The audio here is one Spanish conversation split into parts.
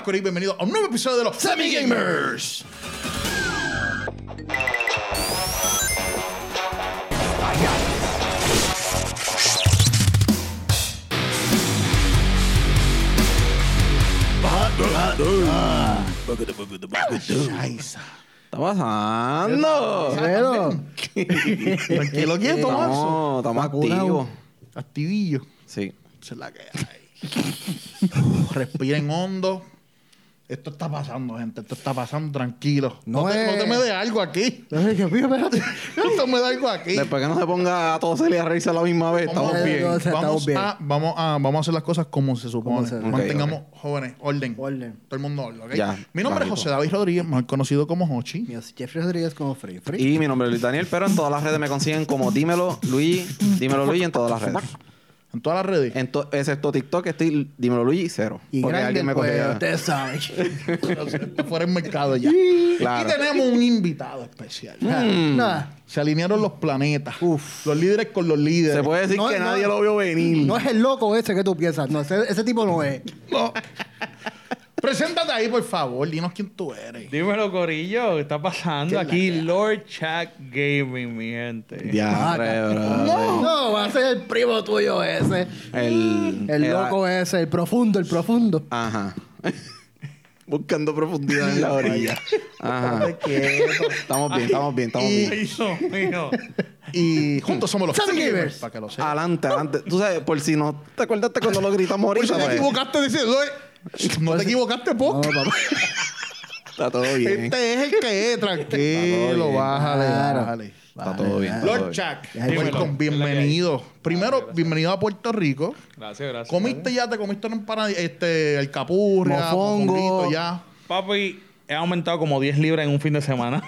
Bienvenido a un nuevo episodio de los Semi Gamers. está pasando? Pero, Tranquilo, quieto. No, estamos activos. Activillo. Sí. Es la que hay. Respiren hondo. Esto está pasando, gente. Esto está pasando tranquilo. No, No te, no es- te me dé algo aquí. Ay, Dios mío, espérate. No te me dé algo aquí. Después que no se ponga a todos y a reírse a la misma vez, Vamos, estamos bien. vamos, estamos bien. a, vamos, a, vamos a hacer las cosas como se supone. Se- Mantengamos, jóvenes, orden. Orden. Todo el mundo orden, ¿ok? Ya, Mi nombre es José David Rodríguez, mejor conocido como Hochi. Mío, Jeffrey Rodríguez como Free. Free. Y mi nombre es Luis Daniel, pero en todas las redes me consiguen como Dímelo Luigi, Dímelo Luigi en todas las redes. En todas las redes. En to- excepto TikTok, estoy Dímelo Luigi cero. Y porque alguien me pues, cogía. ustedes saben. Fuera del mercado ya. Claro. Y tenemos un invitado especial. Nah, Se alinearon los planetas. Los líderes con los líderes. Se puede decir No, que no, nadie lo vio venir. no es el loco ese que tú piensas. No, ese, ese tipo no es. No. Preséntate ahí, por favor. Dinos quién tú eres. Dímelo, Corillo, ¿qué está pasando? ¿Qué es la Aquí Lord Chuck Gaming, mi gente. Diablo, bro. No, va a ser el primo tuyo ese. El, El loco ese, el profundo, el profundo. Ajá. Buscando profundidad en la orilla. Ajá. Estamos bien, estamos bien, estamos bien. Dios mío. Y juntos somos los Gamers. Para que lo sepas. Adelante, adelante. Tú sabes, por si no te acordaste cuando lo gritamos Por si ahorita, te pues, equivocaste diciendo, eh, no te equivocaste, No, po. papá. está todo bien. Este es el que es, tranquilo, bájale, Claro. bájale. Está todo bien. Lord. Chuck, welcome, bienvenido. Primero, bienvenido a Puerto Rico. Gracias, gracias. Comiste ya, te comiste una empanada, este, el capurria, Mofongo. ya. Papi, he aumentado como 10 libras en un fin de semana.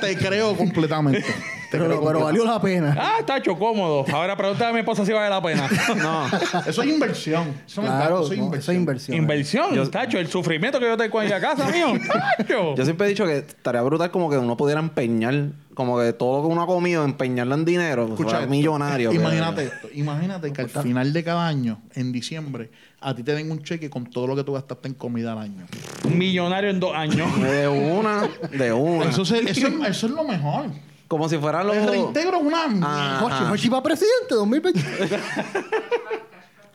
Te creo completamente. Pero, valió la pena. ah, está hecho cómodo. Ahora pregúntale a mi esposa si vale la pena. No, Eso es inversión. Eso me encanta, Claro, eso es no, inversión. eso es inversión. Inversión, tacho, el sufrimiento que yo tengo en la casa, mío. Tacho. yo siempre he dicho que estaría brutal como que uno pudiera empeñar, como que todo lo que uno ha comido, empeñarlo en dinero. Escucha Escucha, esto. millonario. pero- Imagínate esto. Imagínate que al final de cada año, en diciembre, a ti te den un cheque con todo lo que tú gastaste en comida al año. Millonario en dos años. De una, de una. Eso, se- eso, eso es lo mejor. Como si fueran los... El reintegro es una Ah. Jochi, Jochi va presidente 2020.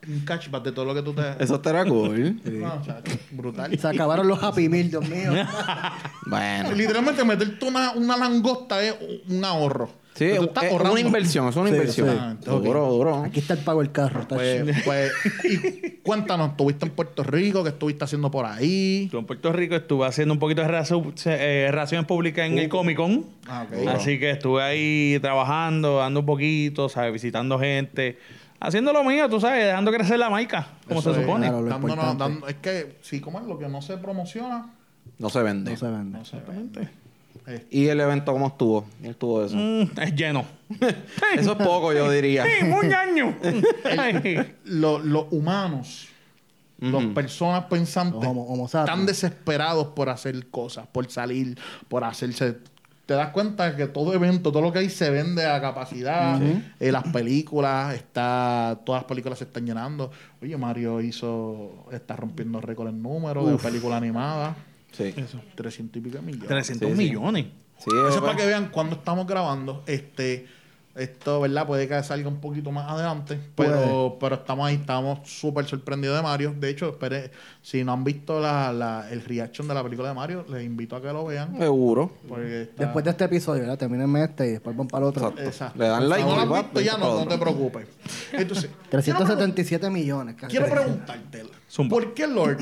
un cashback de todo lo que tú te... Eso estaría cool. No, chacho, brutal. Se acabaron los Happy Meal, Dios mío. bueno. Literalmente meterte una, una langosta es un ahorro. Sí, es es ahorrando. una inversión, es una Sí, inversión. sí. Ah, ok. Duro, duro. Aquí está el pago del carro. está chido. Pues, pues, y cuéntanos, ¿estuviste en Puerto Rico? ¿Qué estuviste haciendo por ahí? Estuve en Puerto Rico, estuve haciendo un poquito de relacio- eh, relaciones públicas en el Comic Con. Ah, ok. Así que estuve ahí trabajando, dando un poquito, ¿sabes? Visitando gente. Haciendo lo mío, tú sabes, dejando crecer la marca, como Eso se es, supone. Claro, dándonos- dando- es que, sí, como es lo que no se promociona, No se vende. No se vende. no se vende. Eh, ¿Y el evento cómo estuvo? ¿Cómo estuvo eso? Mm, es lleno. Eso es poco, yo diría. ¡Sí, un año! Ay. lo- los humanos, las personas pensantes, Los homo- están desesperados por hacer cosas, por salir, por hacerse. Te das cuenta que todo evento, todo lo que hay se vende a capacidad. Eh, las películas, está, todas las películas se están llenando. Oye, Mario hizo, está rompiendo récord en número de película animada. Sí. 300 y pico millones. 300 Sí, sí. millones. Sí, Eso es pues, para que vean cuando estamos grabando. Este, esto, ¿verdad? Puede que salga un poquito más adelante. Pero, pero estamos ahí, estamos súper sorprendidos de Mario. De hecho, espere, si no han visto la, la- el reaction de la película de Mario, les invito a que lo vean. Seguro. Está- Después de este episodio, ¿verdad? Terminen este y después van para el otro. Exacto. Exacto. Le dan like Si no lo va, visto ya, va no, no te preocupes. Entonces, quiero, 377 millones. casi. quiero preguntarte. ¿por qué Lord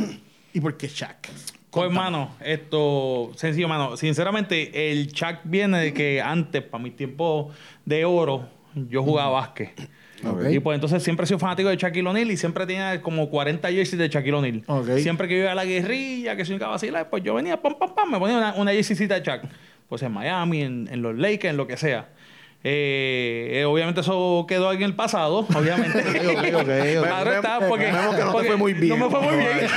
y por qué Shaq? Pues, hermano, esto, sencillo, mano. Sinceramente, el Chuck viene de que antes, para mi tiempo de oro, yo jugaba básquet. Y pues entonces siempre he sido fanático de Shaquille O'Neal y siempre tenía como 40 jerseys de Shaquille O'Neal. Siempre que yo iba a la guerrilla, que soy un vacilar, pues yo venía, pam, pam, pam, me ponía una, una jerseycita de Shaq. Pues en Miami, en, en los Lakers, en lo que sea. Eh, eh, obviamente eso quedó en el pasado, obviamente. ok, ok, ok. Claro está, porque, no porque fue muy bien. No me fue muy bien.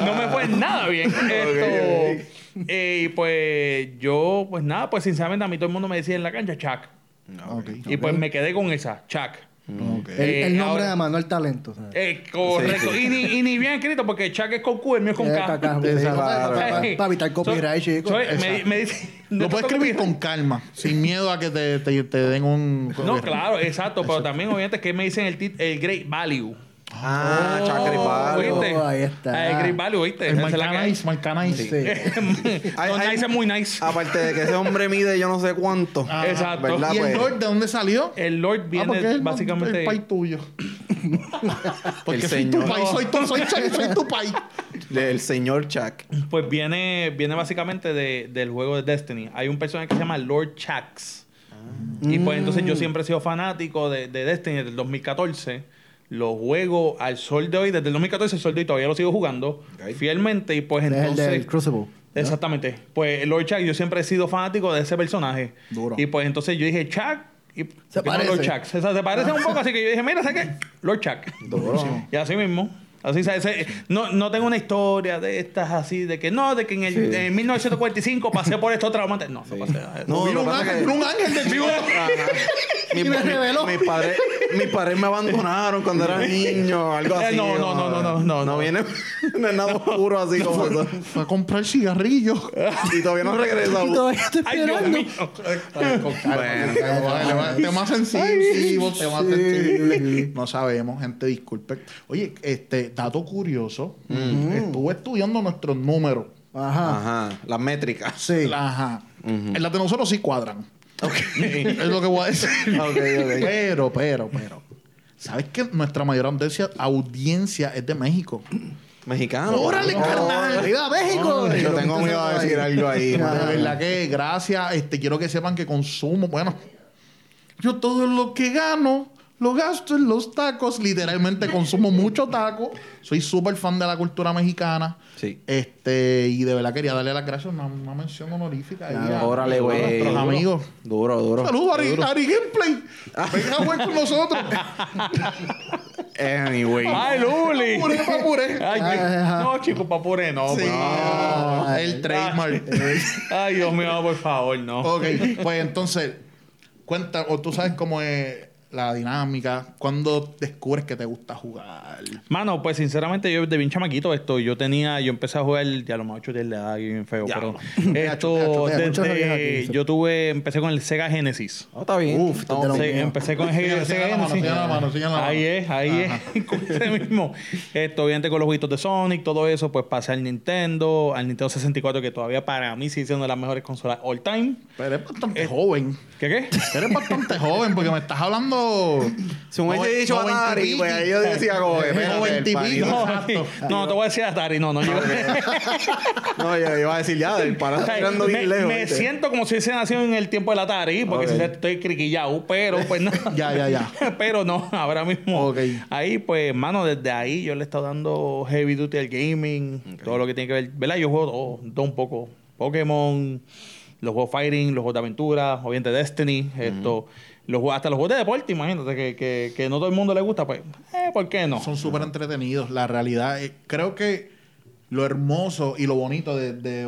no me fue nada bien. Esto, eh, y pues yo, pues nada, pues sinceramente a mí todo el mundo me decía en la cancha, Chuck. Ok. Y pues me quedé con esa, Chuck. Ok. El, el Eh, nombre ahora- de Manuel Talento. Eh, correcto. Y, ni, y ni bien escrito porque Chuck es con Q, el mío es con Eh, K. para- evitar copyright, chicos. me, dice, Lo no puedes escribir con calma, sin miedo a que te, te, te den un... No, claro, exacto. Pero también, obviamente, que me dicen el, tit- el Great Value. Ah, Palo. ¿Oíste? Oh, ahí está. El Great Value, ¿oíste? El. Marcanais, Marcanais. Sí. Hay- no, hay- nice es muy nice. Aparte de que ese hombre mide yo no sé cuánto. Ah, Exacto. ¿verdad? ¿Y el pues. Lord de dónde salió? El Lord ah, viene el- básicamente... el país tuyo. porque El soy señor. tu país, soy tu, soy, soy, soy tu país. Del señor Chuck. Pues viene, viene básicamente de- del juego de Destiny. Hay un personaje que se llama Lord Chax. Y pues entonces yo siempre he sido fanático de, de Destiny desde el 2014. Lo juego al sol de hoy, desde el 2014 al sol de hoy todavía lo sigo jugando fielmente. Y pues Es el entonces. del Crucible. Exactamente. Pues Lord Chuck, yo siempre he sido fanático de ese personaje. Duro. Y pues entonces yo dije Chuck. Y Se parece. Lord Chuck. Se, se parece un poco, así que yo dije, mira, ¿sabes qué? Lord Chuck. Duro. Y así mismo. Así se- no, no tengo una historia de estas así, de que no, de que en el Sí. en 1945 pasé por esto traumante. No, no pasé. No, Vino un ángel, que- un ángel de chivo. Ajá. Mi- Y me mi- reveló. Mis padres, mis padres me abandonaron cuando era niño, algo Eh, así. no, no, no, no, no, no, no. viene, no es nada oscuro así como eso. Fue a comprar cigarrillos. Y todavía no regresa. Y todavía estoy Ay, Dios esperando. mío. Bueno, temas sensibles, temas sensibles. No sabemos, gente, disculpe. Oye, este dato curioso. Estuve estudiando nuestros números. Ajá. Ajá, las métricas. Sí. Ajá. En las de nosotros sí cuadran. es lo que voy a decir. Ok, ok. Pero, pero, pero. ¿Sabes que nuestra mayor audiencia, audiencia es de México? Mexicano. ¡Órale, Oh, carnal! ¡Viva México! Yo tengo miedo a decir algo ahí. De verdad que gracias. Este, quiero que sepan que consumo. Bueno, yo todo lo que gano lo gasto en los tacos. Literalmente consumo mucho taco. Soy súper fan de la cultura mexicana. Sí. Este, y de verdad quería darle las gracias, una, una mención honorífica a, Órale, a güey. nuestros Duro. amigos. Duro, duro. Saludos, Ari, Ari Gameplay. Venga a jugar con nosotros. Anyway. Ay, Luli. Papuré, papuré. Ay, Ajá. no, chico, papure, no. Sí. Ah, el trademark. Ay, Dios mío, por favor, no. Ok, pues entonces, cuenta, o tú sabes cómo es la dinámica, cuando descubres que te gusta jugar. Mano, pues sinceramente yo de bien chamaquito esto, yo tenía, yo empecé a jugar, ya lo más ocho de la edad, bien feo, pero esto, desde, yo tuve, empecé con el Sega Genesis. Oh, está bien. Uf. Sí, mío. empecé con el Sega enseña la mano, Genesis. enseña la mano, enseña la mano. Ahí es, ahí es, con ese mismo. Esto, obviamente con los jueguitos de Sonic, todo eso, pues pasé al Nintendo, al Nintendo 64, que todavía para mí sigue siendo de las mejores consolas all time. Pero eres bastante joven. ¿Qué qué? Eres bastante joven porque me estás hablando. Si me hubiese dicho Atari, pico. pues ahí yo decía como que. Exacto. No, te voy a decir Atari, no, no. Yo, No, yo iba a decir ya, el para O está sea, tirando me, bien lejos. me ¿viste? siento como si hubiese nacido en el tiempo del Atari, porque si estoy criquillado, pero pues no. Ya, ya, ya. pero no, ahora mismo. Ok. Ahí, pues, mano, desde ahí yo le he estado dando heavy duty al gaming, todo lo que tiene que ver. ¿Verdad? Yo juego todo, todo un poco. Pokémon, los juegos fighting, los juegos de aventura, obviamente Destiny, esto. Los, hasta los juegos de deporte, imagínate, que, que, que no todo el mundo le gusta, pues, eh, ¿por qué no? Son súper entretenidos. La realidad, eh, creo que lo hermoso y lo bonito de, de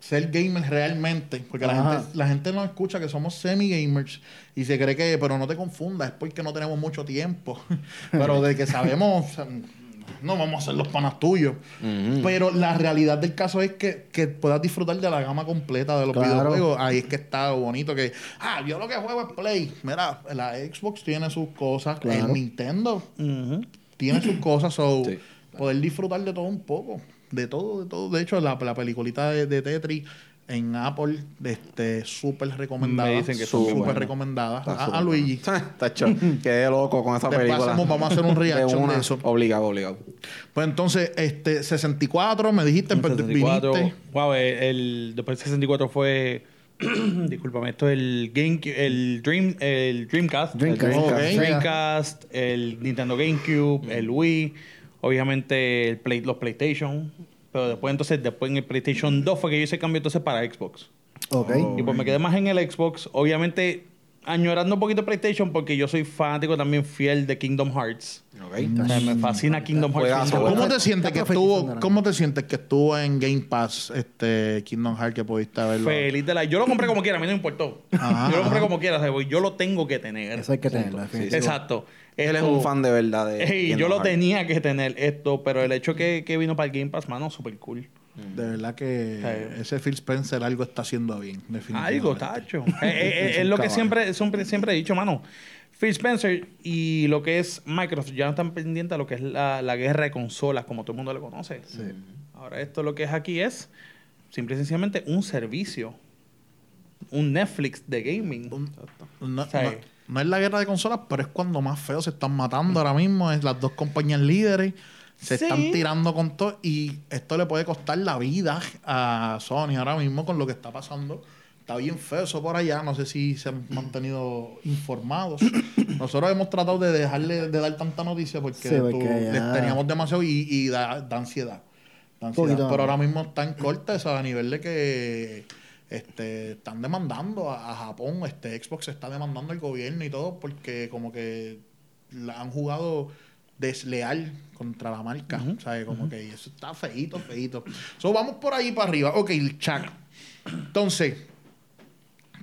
ser gamer realmente, porque la gente, la gente nos escucha que somos semi-gamers y se cree que, pero no te confundas, es porque no tenemos mucho tiempo. pero de que sabemos, no vamos a ser los panas tuyos. Pero la realidad del caso es que, que puedas disfrutar de la gama completa de los Claro. videojuegos. Ahí es que está bonito que, ah, yo lo que juego es Play. Mira, la Xbox tiene sus cosas, Claro. el Nintendo tiene sus cosas, so, Sí. poder disfrutar de todo un poco. De todo, de todo. De hecho, la, la peliculita de, de Tetris en Apple, este, súper recomendada. Me dicen que son súper buenas. recomendada. Está A, Luigi. Tacho, quedé loco con esa Después película. hacemos- vamos a hacer un reaction una. de eso. Obligado, obligado. Pues entonces, este, 64, me dijiste, pues, 64. viniste. Wow, el, el- después del 64 fue. discúlpame, esto es el Game, el Dream, el Dreamcast, Dreamcast. el Ok. Dreamcast, el Nintendo GameCube, el Wii, obviamente el Play, los PlayStation, pero después entonces después en el PlayStation 2 fue que yo hice cambio entonces para Xbox Ok. y pues me quedé más en el Xbox, obviamente añorando un poquito PlayStation porque yo soy fanático también fiel de Kingdom Hearts. O sea, me fascina Kingdom Hearts. Juegazo, Kingdom ¿Cómo te sientes que estuvo, cómo te sientes que estuvo en Game Pass este Kingdom Hearts que pudiste verlo? Feliz de la... Yo lo compré como quiera, a mí no me importó. Ajá, yo lo compré ajá. como quiera, o sea, yo lo tengo que tener. Eso hay que tenerlo. Sí, Él es un fan de verdad de Ey, yo lo tenía que tener esto, pero el hecho que, que vino para el Game Pass, mano, super cool. De verdad que Sí. ese Phil Spencer algo está haciendo bien, definitivamente. Algo, tacho. Eh, eh, eh, Es es un lo que siempre, siempre, siempre he dicho, mano. Phil Spencer y lo que es Microsoft ya no están pendientes a lo que es la, la guerra de consolas, como todo el mundo le conoce. Ahora, esto lo que es aquí es simple y sencillamente un servicio. Un Netflix de gaming. Sí. no- no es la guerra de consolas, pero es cuando más feo se están matando ahora mismo. Es las dos compañías líderes. Se Sí. están tirando con todo. Y esto le puede costar la vida a Sony ahora mismo con lo que está pasando. Está bien feo eso por allá. No sé si se han mantenido informados. Nosotros hemos tratado de dejarle de dar tanta noticia porque, Sí, porque tú- ya- les teníamos demasiado y, y da, da ansiedad. Da ansiedad. Pero ahora mismo está en corte eso, a nivel de que este, están demandando a, a Japón, este Xbox está demandando al gobierno y todo porque como que la han jugado desleal contra la marca, ¿sabes? Como que eso está feíto, feíto. So, vamos por ahí para arriba. Ok, el chat. Entonces,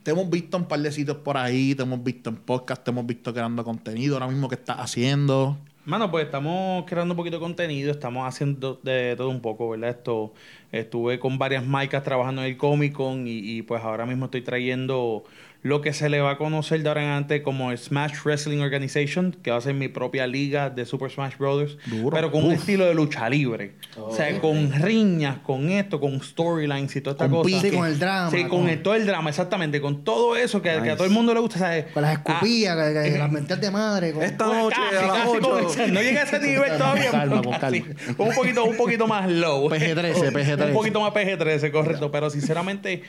te hemos visto un par de sitios por ahí, te hemos visto en podcast, te hemos visto creando contenido ahora mismo que estás haciendo. Mano, pues estamos creando un poquito de contenido, estamos haciendo de todo un poco, ¿verdad? Esto, estuve con varias marcas trabajando en el Comic Con y, y, pues ahora mismo estoy trayendo lo que se le va a conocer de ahora en adelante como Smash Wrestling Organization, que va a ser mi propia liga de Super Smash Brothers, Duro. pero con un estilo de lucha libre. O sea, con riñas, con esto, con storylines y toda esta Con cosa. pique. Sí, con el drama. Sí, con el- todo el drama, exactamente, con todo eso que, que a todo el mundo le gusta, ¿sabes? Con las Ah, escupillas, que- que las mentiras de madre. Con... Esta pues noche casi, a las casi con 8. ese- no llega a ese nivel todavía. calma, pero con calma. Un poquito, un poquito más low. PG-13, PG-13. Un poquito más PG-13, correcto. Pero sinceramente,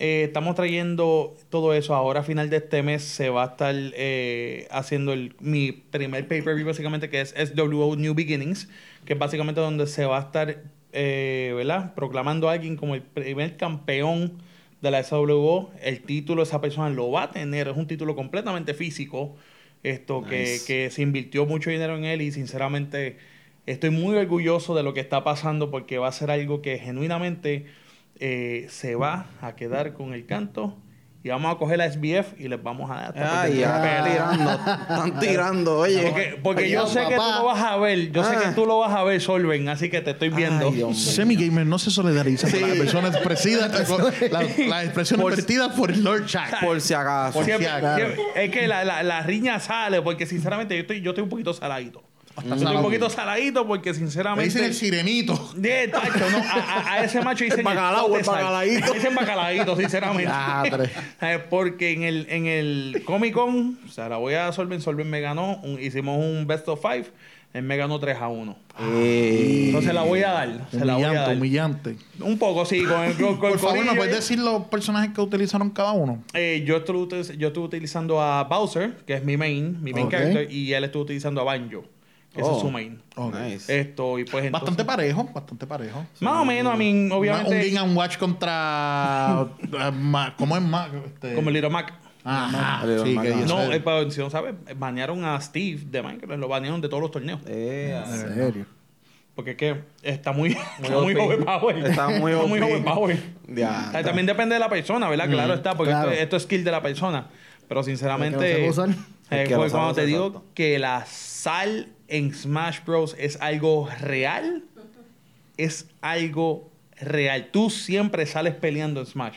eh, estamos trayendo todo eso. Ahora, a final de este mes, se va a estar eh, haciendo el, mi primer pay-per-view, básicamente, que es SWO New Beginnings, que es básicamente donde se va a estar, eh, ¿verdad? Proclamando a alguien como el primer campeón de la SWO. El título, esa persona lo va a tener. Es un título completamente físico. Esto que, que se invirtió mucho dinero en él y sinceramente estoy muy orgulloso de lo que está pasando porque va a ser algo que genuinamente eh, se va a quedar con el canto y vamos a coger la SBF y les vamos a dar esta Ay, ya tirando. Están tirando, oye. porque, porque yo sé que tú lo vas a ver, yo sé Ah. que tú lo vas a ver, Solven, así que te estoy viendo. Ay, Dios mío. Semi Gamer no se solidariza con las expresiones expresivas, las, las expresiones Por- vertidas por Lord Chuck. Por si acaso. Siempre- si siempre- es que la, la, la riña sale porque sinceramente yo estoy, yo estoy un poquito saladito. Estoy un poquito saladito porque Me sinceramente... dicen el sirenito. De tacho, no, a, a- a ese macho dicen El bacalao, el sal. bacalaíto. Dicen bacalaíto, sinceramente. Tres. Porque en el, en el Comic Con, o sea, la voy a Solven, Solven me ganó, un- hicimos un Best of Five, él me ganó 3 a 1. Eh, Entonces la voy a dar, se la voy a Humillante, dar. humillante. Un poco, sí, con el con, con Por favor, ¿me puedes decir los personajes que utilizaron cada uno? Eh, yo, estuve, yo estuve utilizando a Bowser, que es mi main, mi main character, y él estuvo utilizando a Banjo, ese Oh. es su main. nice. Esto, y pues entonces... Bastante parejo, bastante parejo. Más o menos, a mí, obviamente... un Game and Watch contra. eh, ¿Cómo es Mac? Este- Como el Little Mac. Ajá, Little sí, Mac, que No, es- eh, si no sabes, banearon a Steve de Minecraft, lo banearon de todos los torneos. Eh, En serio. Porque es que está muy, está Muy muy OP. overpower. Está muy Está muy OP. overpower. Ya. O sea, también depende de la persona, ¿verdad? Claro está, porque claro. Esto, esto es skill de la persona. Pero sinceramente, usar. eh, fue cuando te digo que la sal en Smash Bros. es algo real, es algo real. Tú siempre sales peleando en Smash.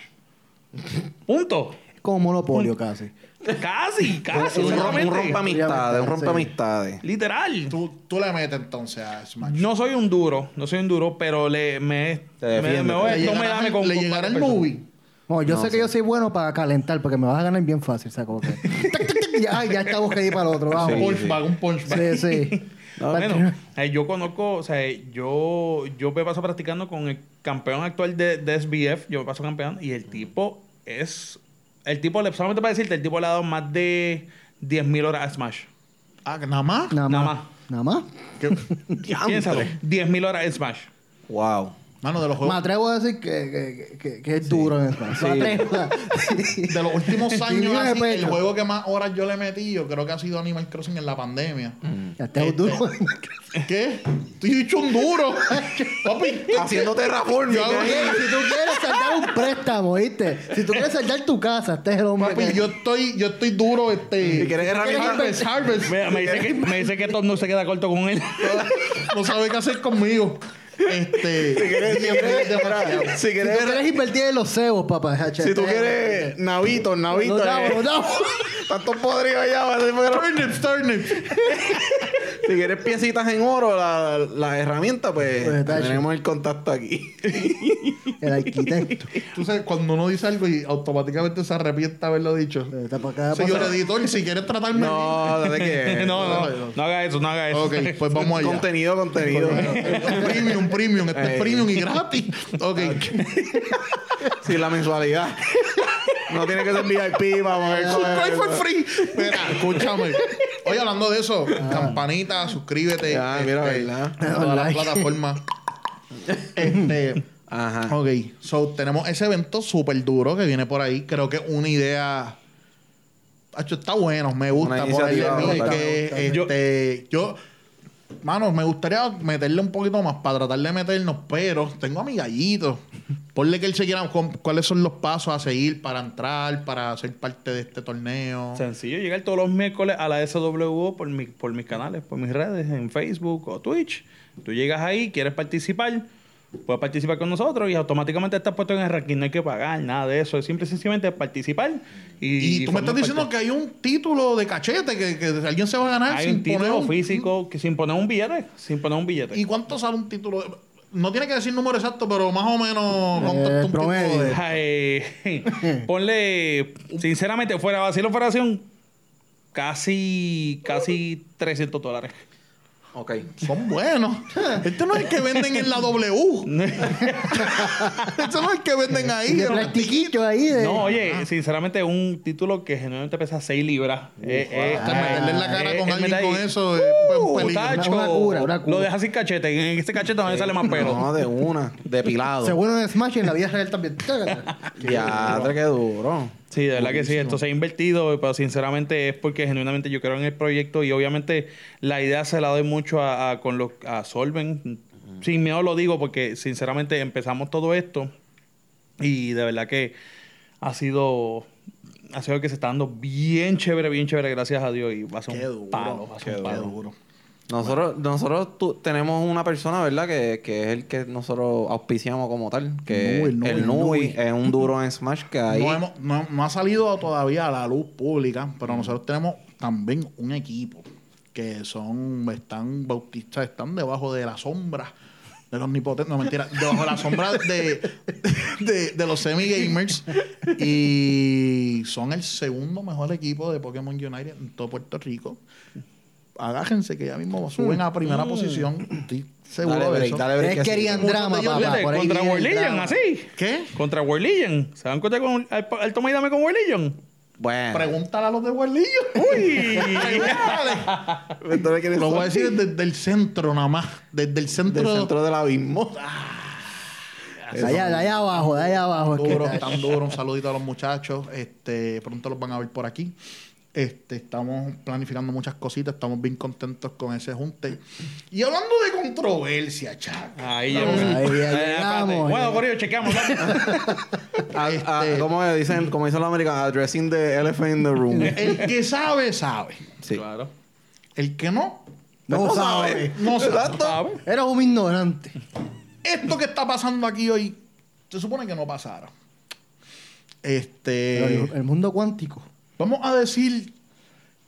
Punto. Como monopolio casi. Casi, casi. Un, sinceramente. un rompeamistades, un Sí. rompeamistades. Literal. Tú, tú le metes entonces a Smash. No soy un duro, no soy un duro, pero le me, Te me, defiende, me voy, le no me dame con le llegará el movie. Bueno, yo No sé que yo soy bueno para calentar porque me vas a ganar bien fácil. O sea, como que. ya, ya estamos que ir para el otro. Vamos. Sí, punch sí. bag, un punch bag. Sí, sí. No, Bueno, eh, yo conozco, o sea, yo, yo me paso practicando con el campeón actual de, de SBF, yo me paso campeón, y el tipo es. El tipo, le- solamente para decirte, el tipo le ha dado más de 10.000 horas a Smash. Ah, nada más. Nada Nada más. más. Nada más. Piénsalo, 10.000 horas a Smash. Wow. Mano, de los Me juegos. atrevo a decir que, que, que, que es duro en. Me atrevo. a- De los últimos Sí, años, así, el juego que más horas yo le metí, yo creo que ha sido Animal Crossing en la pandemia. Ya te es duro. ¿Qué? Estoy hecho un duro. Papi, Haciendo ahí. si tú quieres saldar un préstamo, ¿viste? Si tú quieres saldar tu casa, este es el hombre. papi, que- yo estoy, yo estoy duro, este. Si quieres herramientas- Harvest, Harvest. Mira, me dice que, me dice que Tom no se queda corto con él. No sabe qué hacer conmigo. Este. Si quieres, si quieres, si Si quieres, tú quieres invertir en los cebos, papá. si tú quieres navitos, navitos. Los eh, los damos. Tantos podridos allá. Turnips, turnips. Si quieres piecitas en oro, la, la herramienta, pues, Pues, tenemos el contacto aquí. El arquitecto. Tú sabes, cuando uno dice algo y automáticamente se arrepiente de haberlo dicho. Señor editor, si quieres tratarme. No, que. no, no, no haga eso, no haga eso. Ok, pues vamos allá. Contenido, contenido. premium, premium. Este es premium y gratis. Ok. Sin la mensualidad. No tiene que ser VIP poder Subscribe for free. Mira, escúchame. Oye, hablando de eso, campanita, suscríbete. Ah, mira, este, ¿verdad? todas las plataformas. Este. Ajá. Ok, so tenemos ese evento súper duro que viene por ahí. Creo que una idea. Hacho, está bueno, me gusta. Por ahí que, Yo- este, yo, mano, me gustaría meterle un poquito más para tratar de meternos, pero tengo a mi gallito. Ponle que él se quiera cuáles son los pasos a seguir para entrar, para ser parte de este torneo. Sencillo, llegar todos los miércoles a la SWO por, mi- por mis canales, por mis redes, en Facebook o Twitch. Tú llegas ahí, quieres participar, puedes participar con nosotros y automáticamente estás puesto en el ranking. No hay que pagar nada de eso. Es simple y sencillamente participar. Y, Y, tú me estás diciendo parte. que hay un título de cachete que, que alguien se va a ganar hay sin un título poner un- físico que sin poner un billete. Sin poner un billete. ¿Y cuánto sale un título? de- No tiene que decir número exacto, pero más o menos cuánto Eh, está un promedio. título de- Ay, ponle, sinceramente, fuera vacilo, fuera acción, casi, casi 300 dólares. Ok. Son buenos. Este no es el que venden en la W. este no es el que venden ahí. de plastiquito ahí. De... No, oye, sinceramente, un título que generalmente pesa 6 libras. Eh, eh, Hasta meterle en la cara eh, con el alguien con eso es pues, Uh, peligro. tacho, Una cura, una cura. Lo deja sin cachete. En este cachete no le sale más pelo. No, de una. Depilado. Seguro en Smash y en la vida real también. Ya, qué duro. Sí, de verdad que sí. Esto se ha invertido, pero sinceramente es porque genuinamente yo creo en el proyecto y obviamente la idea se la doy mucho a, a- con los a Solven. Sin miedo lo digo porque sinceramente empezamos todo esto y de verdad que ha sido ha sido que se está dando bien chévere, bien chévere, gracias a Dios y va a ser Qué un duro, palo, va a ser qué un palo. duro. Nosotros, nosotros tu- tenemos una persona, ¿verdad? Que, que es el que nosotros auspiciamos como tal. Que Nubi, el Nubi. es un duro en Smash que ahí... No, hemos- no- no ha salido todavía a la luz pública, pero nosotros tenemos también un equipo que son, están bautistas, están debajo de la sombra de los omnipotentes, no mentira, debajo de la sombra de, de, de los semi-gamers y son el segundo mejor equipo de Pokémon United en todo Puerto Rico. Agájense que ya mismo suben a primera posición, estoy seguro Dale de break, eso. dale break. Es que querían drama, papá. Fíjate, Por ahí contra viene el World Legion, drama. así. ¿Qué? Contra World Legion. ¿Se dan cuenta con toma y dame con World Legion? Bueno. Pregúntale a los de Guarlillo. Uy. Entonces, ¿quiénes Lo voy a decir desde el centro nada más. Desde el centro. Del centro del abismo. De allá, de allá abajo, de allá abajo. es que duro, tan duro. Un saludito a los muchachos. Este, pronto los van a ver por aquí. Este, estamos planificando muchas cositas. Estamos bien contentos con ese junte. Y hablando de controversia, chac. Ahí llegamos. Bueno, ello, chequeamos. Ah, Este- ah, ¿Cómo es? dicen, como dicen los americanos, addressing the elephant in the room. El que sabe, sabe. Sí. Claro. El que no, No sabe. no sabe. Eres un ignorante. Esto que está pasando aquí hoy, se supone que no pasara. Este. el, el mundo cuántico. Vamos a decir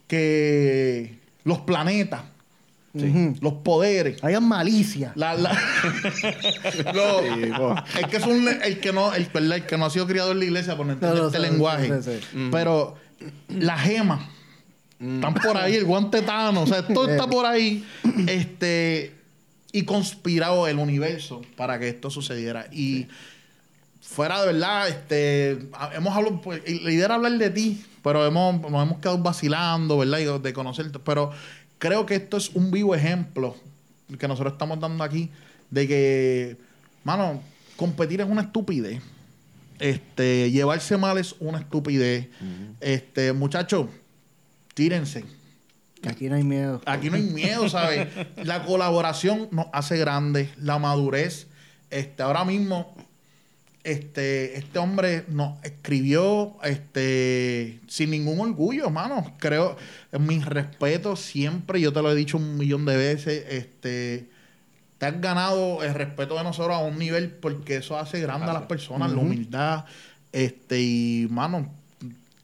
que los planetas, Ujú. los poderes, Hayan malicia. la, la- lo- el que es un, el que no, el, ¿verdad? el que no ha sido criado en la iglesia por no entender No, no, este sí, lenguaje. sí, sí. Pero las gemas están por ahí, el guante tano, o sea, todo está por ahí. Este y conspirado el universo para que esto sucediera. Y fuera de verdad, este, a- hemos hablado, pues, y la idea era hablar de ti, pero hemos, nos hemos quedado vacilando, ¿verdad? Y de conocerte. Pero creo que esto es un vivo ejemplo que nosotros estamos dando aquí de que Mano, competir es una estupidez. Este, llevarse mal es una estupidez. Este, muchachos, tírense. Aquí no hay miedo. Aquí no hay miedo, ¿sabes? La colaboración nos hace grandes, la madurez. Este, ahora mismo, este, este hombre nos escribió este, sin ningún orgullo, hermano. Creo, mis respetos siempre, yo te lo he dicho un millón de veces, este, te has ganado el respeto de nosotros a un nivel porque eso hace grande a las personas, la humildad. Este, y, mano,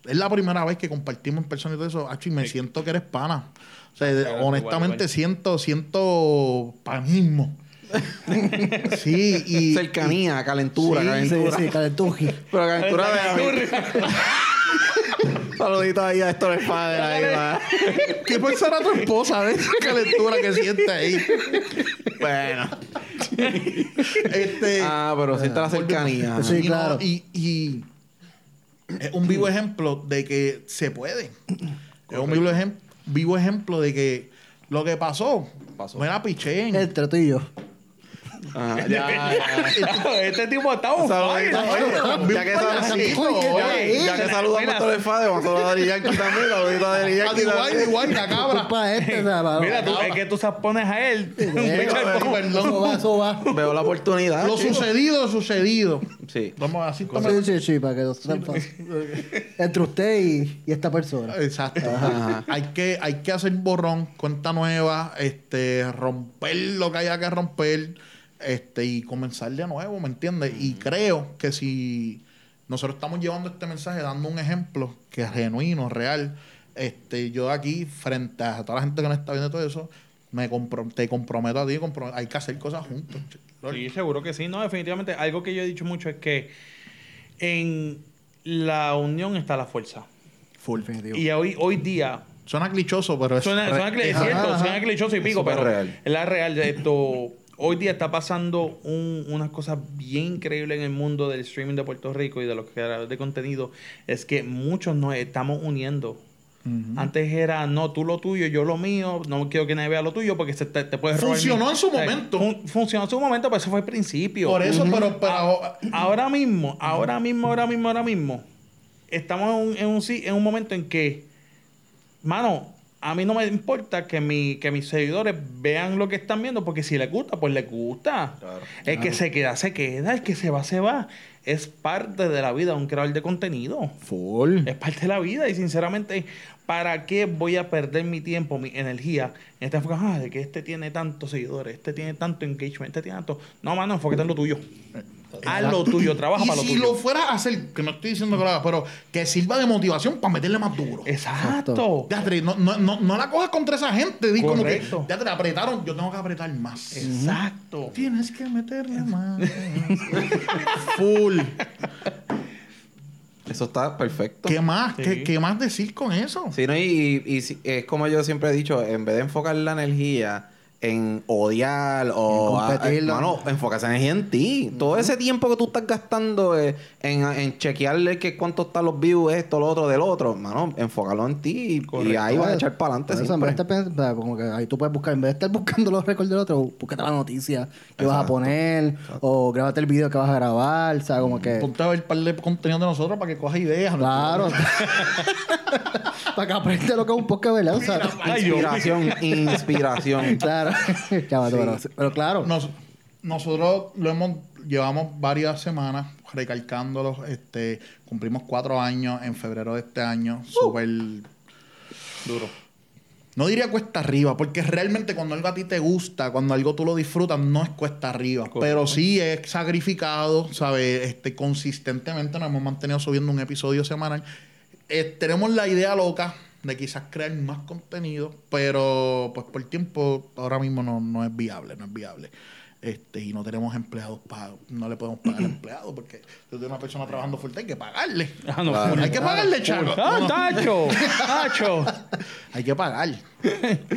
es la primera vez que compartimos en persona y todo eso, Acho, y me siento que eres pana. O sea, honestamente siento, siento panismo. sí, y... Cercanía, calentura, Sí, Sí, calentura. sí, calentuji. Pero calentura de Saludito ahí a Héctor Fader ahí, va. y- ¿Qué pensará tu esposa de esa calentura que siente ahí? Bueno. Este... Ah, pero siente la cercanía. Sí, y no, claro. y, y es un vivo ejemplo de que se puede. Es un vivo, ejem- vivo ejemplo de que lo que pasó, Pasó. me la piché. Entre tú y yo. Ajá, ya, ya. este tipo está un oye, ya que saludamos, Oye, ya que saludamos a Héctor Fader, vamos a saludar a Yankee también. Saludito a Daddy A Yankee igual, igual, la cabra. Este, Mira, tú, es que tú se pones a él. de Perdón, Eso va. Veo la oportunidad. Lo sucedido, sucedido. Sí. Vamos así Sí, sí, sí, para que. Entre usted y, esta persona. Exacto. Hay que, hay que hacer borrón, cuenta nueva, este, romper lo que haya que romper, este, y comenzar de nuevo, ¿me entiendes? Y creo que si nosotros estamos llevando este mensaje, dando un ejemplo que es genuino, real, este, yo aquí, frente a toda la gente que nos está viendo todo eso, me compro- te comprometo a ti, hay que hacer cosas juntos. Sí, seguro que sí. No, definitivamente. Algo que yo he dicho mucho es que en la unión está la fuerza. Full. Y hoy, hoy día Suena clichoso, pero es Suena, suena cli- es cierto, ajá. suena clichoso y pico, pero real. es la real. de Esto, hoy día está pasando un- unas cosas bien increíbles en el mundo del streaming de Puerto Rico y de los creadores de contenido. Es que muchos nos estamos uniendo. Antes era, no, tú lo tuyo, yo lo mío, no quiero que nadie vea lo tuyo porque se te, te puedes robar Funcionó en su momento. fun- funcionó en su momento, pero eso fue el principio. Por eso, pero, pero Ah, ahora mismo, ahora mismo, ahora mismo, ahora mismo, estamos en un, en un, si- en un momento en que, mano, a mí no me importa que, mi, que mis seguidores vean lo que están viendo, porque si les gusta, pues les gusta. Claro. el que se queda, se queda, el que se va, se va. Es parte de la vida de un creador de contenido. full. Es parte de la vida y sinceramente, ¿para qué voy a perder mi tiempo, mi energía en esta enfoque? Ah, de que este tiene tantos seguidores, este tiene tanto engagement, este tiene tanto... No, mano, enfócate en lo tuyo. Haz lo tuyo, trabaja y para lo si tuyo. lo fuera a hacer, que no estoy diciendo que lo haga, pero que sirva de motivación para meterle más duro. Exacto. Teatre, no, no, no, no la cojas contra esa gente. Di como que, teatre, apretaron, yo tengo que apretar más. Exacto. Tienes que meterle más. Full. Eso está perfecto. ¿Qué más? Sí. ¿Qué, qué más decir con eso? Sí, ¿no? y, y si- es como yo siempre he dicho, en vez de enfocar la energía en odiar o... En a- Mano, enfoca esa energía en ti. Todo ese tiempo que tú estás gastando eh, en, en chequearle que cuánto están los views, esto, lo otro, del otro, mano, enfócalo en ti y- ahí vas a echar para adelante eso, en vez de siempre. estar pensando, como que ahí tú puedes buscar, en vez de estar buscando los récords del otro, búscate la noticia que vas a Exacto. poner, o grábate el video que vas a grabar, o sea, como que. Ponte a ver par de contenido de nosotros para que cojas ideas. ¿no? Claro. Para que aprenda lo que es un podcast, ¿verdad? O sea, Inspiración, inspiración. claro. Chavato, pero, pero claro. Nos- nosotros lo hemos llevamos varias semanas recalcándolo. Este, cumplimos cuatro años en febrero de este año. Súper Duro. No diría cuesta arriba, porque realmente cuando algo a ti te gusta, cuando algo tú lo disfrutas, no es cuesta arriba. Correcto. Pero sí es sacrificado, ¿sabes? Este, consistentemente nos hemos mantenido subiendo un episodio semanal. Eh, tenemos la idea loca de quizás crear más contenido, pero pues por tiempo ahora mismo no, no es viable, no es viable. Este, y no tenemos empleados pagos, no le podemos pagar empleados porque si una persona trabajando fuerte hay que pagarle. Ah, no, Claro. full. Hay que pagarle, chaco. ¡Ah, tacho! ¡Tacho! Hay que pagar.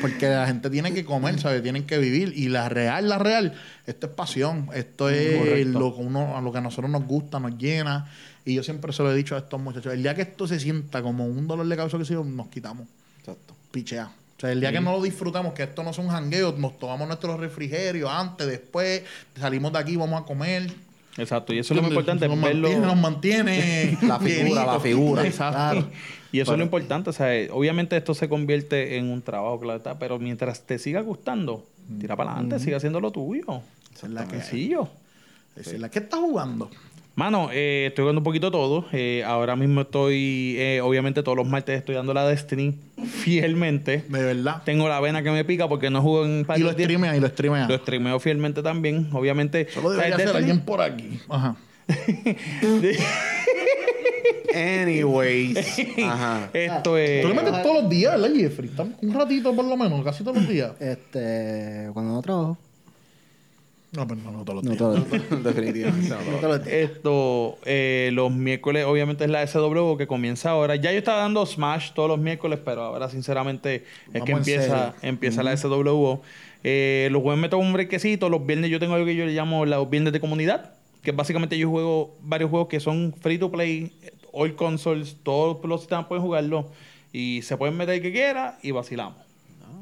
Porque la gente tiene que comer, ¿sabes? Tienen que vivir. Y la real, la real, esto es pasión. Esto es Correcto. lo que, uno, a lo que a nosotros nos gusta, nos llena. Y yo siempre se lo he dicho a estos muchachos. El día que esto se sienta como un dolor de cabeza que sí, nos quitamos. Exacto. Pichea. sea, el día que no lo disfrutamos, que esto no es un jangueo, nos tomamos nuestros refrigerios antes, después, salimos de aquí, vamos a comer. Exacto, y eso es lo importante, nos verlo. mantiene, nos mantiene La figura, la figura. Exacto. Y eso es lo importante, o sea, obviamente esto se convierte en un trabajo, claro está, pero mientras te siga gustando, tira para adelante, siga haciendo lo tuyo. Esa es la que. Sencillo. Esa es la que está jugando. Mano, eh, estoy jugando un poquito todo. Eh, ahora mismo estoy, eh, obviamente todos los martes estoy dando la Destiny fielmente. De verdad. Tengo la vena que me pica porque no juego en Y lo streamea, y lo streamea. Lo streameo fielmente también, obviamente. Solo debería ser Destiny- alguien por aquí. Ajá. Anyways. Ajá. Esto es... Tú le metes todos los días, ¿verdad, Jeffrey? Estamos un ratito por lo menos, casi todos los días. Este, cuando no trabajo. No, pero no, no todos los No días. todos los días. Definitivamente. no, No pero- todos los días. Esto, eh, los miércoles, obviamente es la SW que comienza ahora. Ya yo estaba dando Smash todos los miércoles, pero ahora sinceramente es Vamos que empieza, empieza la SW. Eh, los jueves me tomo un brequecito. Los viernes yo tengo algo que yo le llamo los viernes de comunidad, que básicamente yo juego varios juegos que son free to play, all consoles, todos los sistemas pueden jugarlo y se pueden meter el que quiera y vacilamos.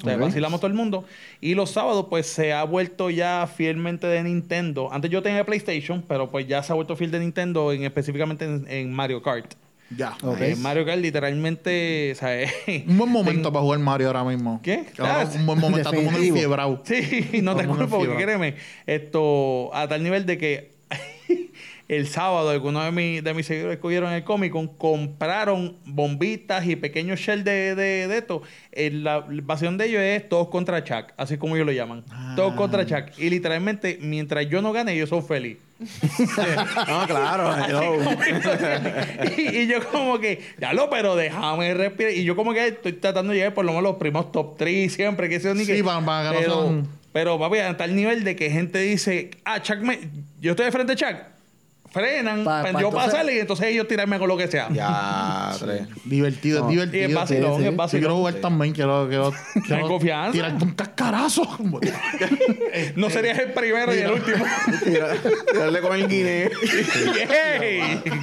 O sea, Ok. vacilamos todo el mundo. Y los sábados, pues se ha vuelto ya fielmente de Nintendo. Antes yo tenía PlayStation, pero pues ya se ha vuelto fiel de Nintendo, en, específicamente en, en Mario Kart. Ya. Ok. Eh, Mario Kart literalmente, o sea, eh, Un buen momento para jugar Mario ahora mismo. ¿Qué? Ahora Ah, un buen momento. Está todo el mundo definitivo. enfiebrado. Sí, no te culpo, porque créeme, esto a tal nivel de que el sábado algunos de, mis de mis seguidores que cogieron el Comic Con compraron bombitas y pequeños shells de, de, de esto. Eh, La pasión de ellos es todos contra Chuck, así como ellos lo llaman. Todos contra Chuck. Y literalmente, mientras yo no gane, ellos son felices. No, claro. y, y yo como que, ya lo, pero déjame respirar. Y yo como que estoy tratando de llegar por lo menos los primos top 3 siempre, que sea ni Sí, que... van- van a ganar pero, son- pero papi, a tal nivel de que gente dice, ah, Chuck me... Yo estoy de frente a Chuck. Frenan, Pa- para pa- yo entonces- pasarle y entonces ellos tirarme con lo que sea. Ya, tres. Divertido, No. es Y es divertido. vacilón, sí, sí. es Yo vacilón. quiero jugar también, quiero, quiero, quiero confianza. tirarte un cascarazo. No serías el primero y el último. Tirarle con el guineo.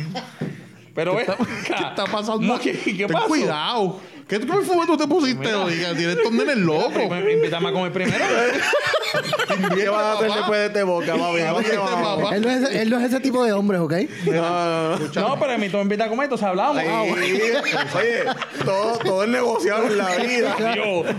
Pero ven acá. ¿Qué está pasando? No, ¿Qué, qué Ten pasó? cuidado. ¿Qué perfume tú te pusiste? Oiga, tienes estos nenes locos. Primero, Invítame a comer primero. ¿Qué vas a hacer después de este boca, papá. Él no, es, él no es ese tipo de hombre, ¿ok? No, no, no. No, pero a mí tú me invitas a comer, entonces hablamos. Ah, Oye, todo, todo es negociable en la vida.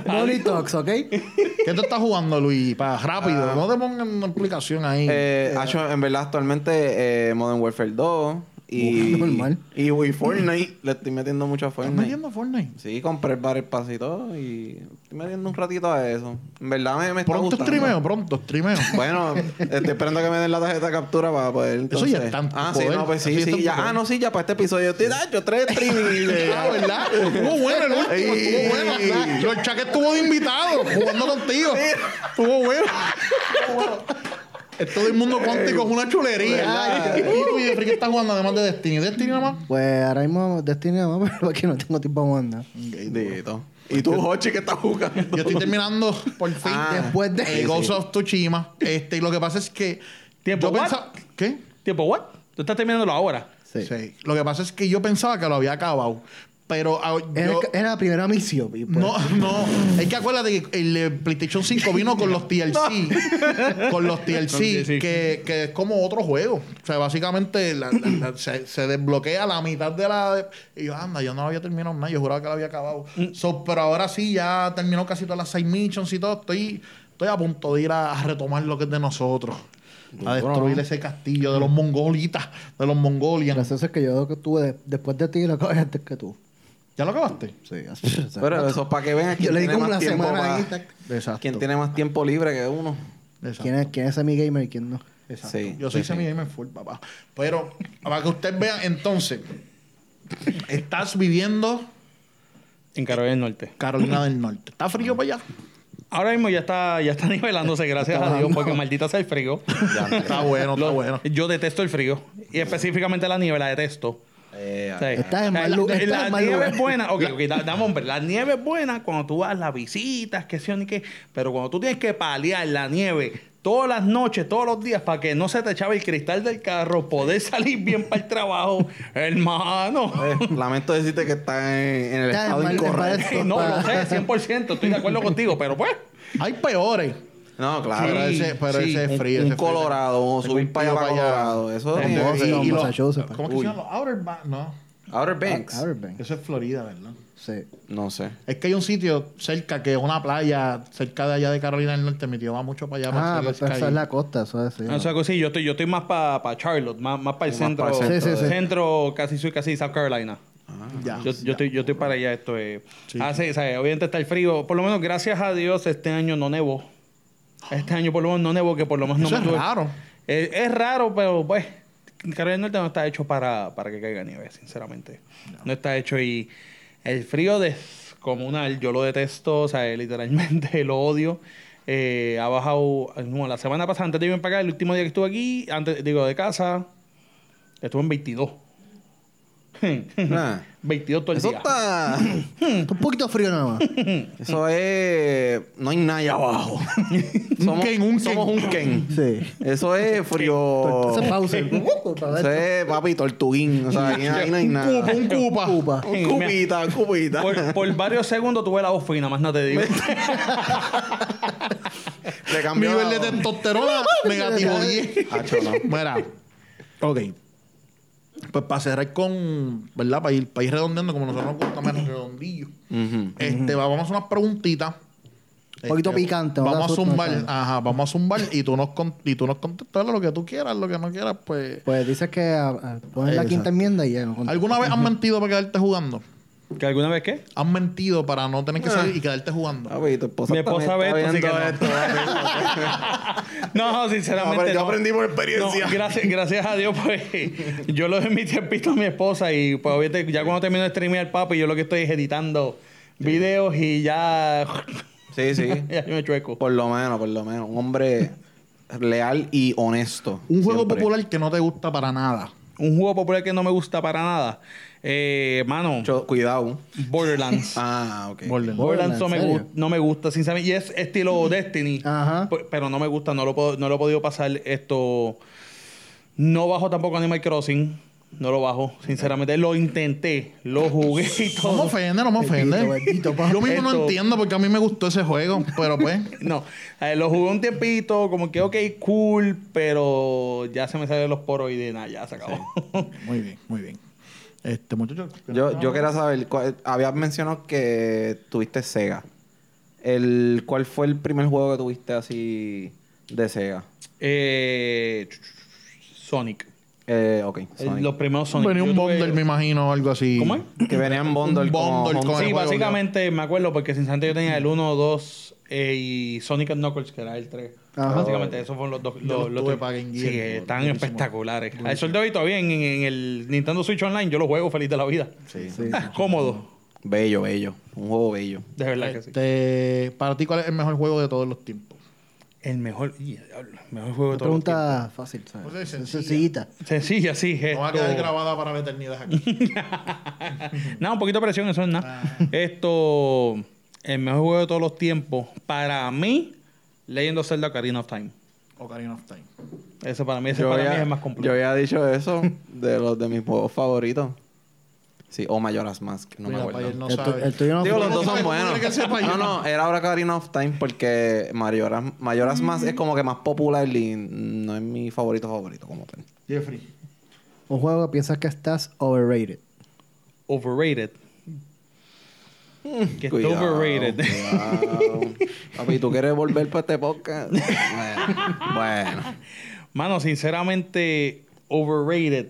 Money talks, ¿ok? ¿Qué tú estás jugando, Luis? Para rápido. No te pongan una explicación ahí. Eh, en verdad, actualmente eh, Modern Warfare 2 y, normal. y, y Fortnite. Le estoy metiendo mucho a ¿Estás Fortnite. metiendo Fortnite? Sí, compré el Battle Pass y todo y estoy metiendo un ratito a eso. En verdad me, me está Pronto gustando. streameo, pronto streameo. Bueno, estoy esperando que me den la tarjeta de captura para poder. Eso ya está Ah, sí, no, pues sí, sí. Ya, ah, no, sí, ya para este episodio. Estoy, ah, yo tres streaming. de- Ah, ¿verdad? Estuvo bueno el último, estuvo bueno. Sí. Los chaques estuvo de invitado, jugando contigo. Estuvo bueno. Todo el mundo cuántico es una chulería. ¿Y tú, Jeffrey, qué estás jugando además de Destiny? ¿Destiny nada más? Pues ahora mismo Destiny nada más, pero aquí no tengo tiempo para mandar. Dito. ¿Y tú, Hochi, qué estás jugando? Yo estoy terminando por fin Ah, Después de... eh, Ghost of Tsushima. Este, y lo que pasa es que. ¿Tiempo yo what? pensaba. ¿Qué? Tiempo, ¿what? Tú estás terminándolo ahora. Sí. Sí. Lo que pasa es que yo pensaba que lo había acabado. Pero ah, Era, yo- era la primera misión. pues- No, no. Es que acuérdate que el eh, PlayStation 5 vino con los TLC. con los TLC, que, que es como otro juego. O sea, básicamente la- la- la- se, se desbloquea la mitad de la. Y yo, anda, yo no había terminado nada. Yo juraba que lo había acabado. So, pero ahora sí, ya terminó casi todas las 6 missions y todo. Estoy, estoy a punto de ir a, a retomar lo que es de nosotros. A destruir ese castillo de los mongolitas, de los mongolians. Gracioso es que yo que tuve de- después de ti lo acabé antes que tú. ¿Ya lo acabaste? Sí, Pero eso es para que vean Yo quién le di tiene como más una tiempo. semana pa- ahí. Exacto. ¿Quién tiene más tiempo libre que uno? Exacto. ¿Quién es, ¿Quién es semi-gamer y quién no? Exacto. Sí, Yo soy sí, semi gamer full, papá. Pero para que ustedes vean, entonces, estás viviendo En Carolina del Norte. Carolina del Norte. ¿Está frío para allá? Ahora mismo ya está, ya está nivelándose, gracias a Dios, porque maldita sea el frío. Está bueno, está Lo- bueno. Yo detesto el frío. Y específicamente la nieve la detesto. Eh, sea, Estás en mal lu- la, estás nieve lugar. es buena. Ok, ok, da- dame hombre. La nieve es buena cuando tú vas a las visitas, que sí o ni qué. Pero cuando tú tienes que paliar la nieve todas las noches, todos los días, para que no se te echaba el cristal del carro, poder salir bien para el trabajo, hermano. Eh, lamento decirte que está en, en el Está estado incorrecto. no, lo sé, 100%, estoy de acuerdo contigo, pero pues... Hay peores. No, claro. pero Sí, ese, pero sí. ese es frío. un ese es frío. Colorado, o Tengo subir un para allá para Colorado. Eso es Boston, Y- Massachusetts. ¿Cómo que se llaman los Outer Banks? No. Outer Banks. Outer Banks. Eso es Florida, ¿verdad? Sí. No sé. Es que hay un sitio cerca que es una playa cerca de allá de Carolina del Norte. Mi tío va mucho para allá. para Ah, hacer pues eso sky. es la costa, eso es. sí. O sea, que sí, yo estoy, yo estoy más para Charlotte, más, más para el centro. para el centro Sí, sí, sí. Centro, casi soy casi South Carolina. Ya. Yo, yo, estoy, yo estoy para allá. Esto es. Sí. O sea, obviamente está el frío. Por lo menos, gracias a Dios, este año no nevó. Este año, por lo menos, no nevó, que por lo menos Eso no es me tuve- raro. Eh, es raro, pero pues. Carolina del Norte no está hecho para, para que caiga nieve, sinceramente. No. está hecho y. El frío descomunal, yo lo detesto, o sea, literalmente lo odio. Eh, ha bajado. no, la semana pasada, antes de irme para acá, el último día que estuve aquí, antes, digo, de casa, estuve en 22. Nah. 22 todo el Eso día. está. Un poquito frío nada más. Eso es. No hay nada allá abajo. somos, Ken, un somos Ken. un Ken. Sí. Eso es frío. Entonces pausa. Eso es papi tortuguín. O sea, ahí, ahí no hay nada. Un cupa. Cupa. Un cupita, un cupita. Por, por varios segundos tuve la voz fina, más no te digo. Le cambió Nivel de testosterona negativo 10. Hacho, no. Mira. Ok. Pues para cerrar con, ¿verdad? Para ir, para ir redondeando, como nosotros nos gusta más redondillo. Este, vamos a hacer unas preguntitas. Un poquito Este, picante, Vamos a zumbar, no ajá, vamos a zumbar y tú nos, con- y tú nos contestas lo que tú quieras, lo que no quieras, pues. Pues dices que ah, ah, pones la quinta enmienda y ya. no contestas. ¿Alguna vez has mentido para quedarte jugando? ¿Que alguna vez qué? ¿Has mentido para no tener que salir y quedarte jugando? Papi, tu esposa Mi esposa ve esto, así que no. esto. No, No, sinceramente. pero yo no. aprendí por No, experiencia. gracias, gracias a Dios, pues yo lo doy mi tiempito a mi esposa y pues obviamente ya cuando termino de streamear papi, yo lo que estoy es editando videos y ya, Sí, sí. ya me chueco. Por lo menos, por lo menos. Un hombre leal y honesto. Un juego Siempre. popular que no te gusta para nada. Un juego popular que no me gusta para nada. Eh, mano, Cuidado. Borderlands. Ah, ok. Borderlands. Borderlands no me, no me gusta, sinceramente. Y es estilo Destiny. Ajá. Pero no me gusta, no lo, puedo- no lo he podido pasar esto. No bajo tampoco Animal Crossing. No lo bajo, sinceramente. Lo intenté, lo jugué y No me todo. ofende, no me ofende. Yo mismo no entiendo porque a mí me gustó ese juego, pero pues. No, eh, lo jugué un tiempito, como que ok, cool, pero ya se me salen los poros y de nada, ya se acabó. Muy bien, muy bien. Este muchacho. Yo, yo quería saber, cuál- habías mencionado que tuviste Sega. El, ¿Cuál fue el primer juego que tuviste así de Sega? Eh, Sonic. Eh, ok. Sonic. Los primeros Sonic. Venía un tuve- bundle, me imagino, o algo así. ¿Cómo es? Que venía en bundle, Un con el Sí, juego, básicamente me acuerdo porque sinceramente yo tenía el 1, 2 eh, y Sonic and Knuckles, que era el 3. Ajá. Básicamente esos fueron los dos. Yo Los, los los tuve tres. para Game Sí, Gear, por- están buenísimo. espectaculares. Al sol de hoy todavía en, en el Nintendo Switch Online yo lo juego feliz de la vida. Sí. Sí. Cómodo. Bello, bello. Un juego bello. De verdad que sí. Este, para ti, ¿cuál es el mejor juego de todos los tiempos? El mejor, el mejor juego de todos los pregunta fácil, Pues ¿sabes? es sencilla. Sencillita. Sencilla, sí. No va a esto- quedar grabada para la eternidad aquí. Nada, un poquito de presión, eso es nada. Esto, el mejor juego de todos los tiempos, para mí, Legend of Zelda Ocarina of Time. Ocarina of Time. Ese para mí, ese Yo para había- mí es el más Yo completo. había dicho eso de los de mis juegos favoritos. Sí, o Majora's Mask, no Mira, me acuerdo. no El, tuyo no Digo, los dos son ¿Cómo buenos. No, no, era Ocarina of Time porque Majora's, Majora's Mask es como que más popular y no es mi favorito favorito como tal. Jeffrey. Un juego que piensas que estás overrated. Overrated. Que está Cuidado, overrated. cuidado. Papi, ¿tú quieres volver para este podcast? Bueno, bueno. Mano, sinceramente, overrated.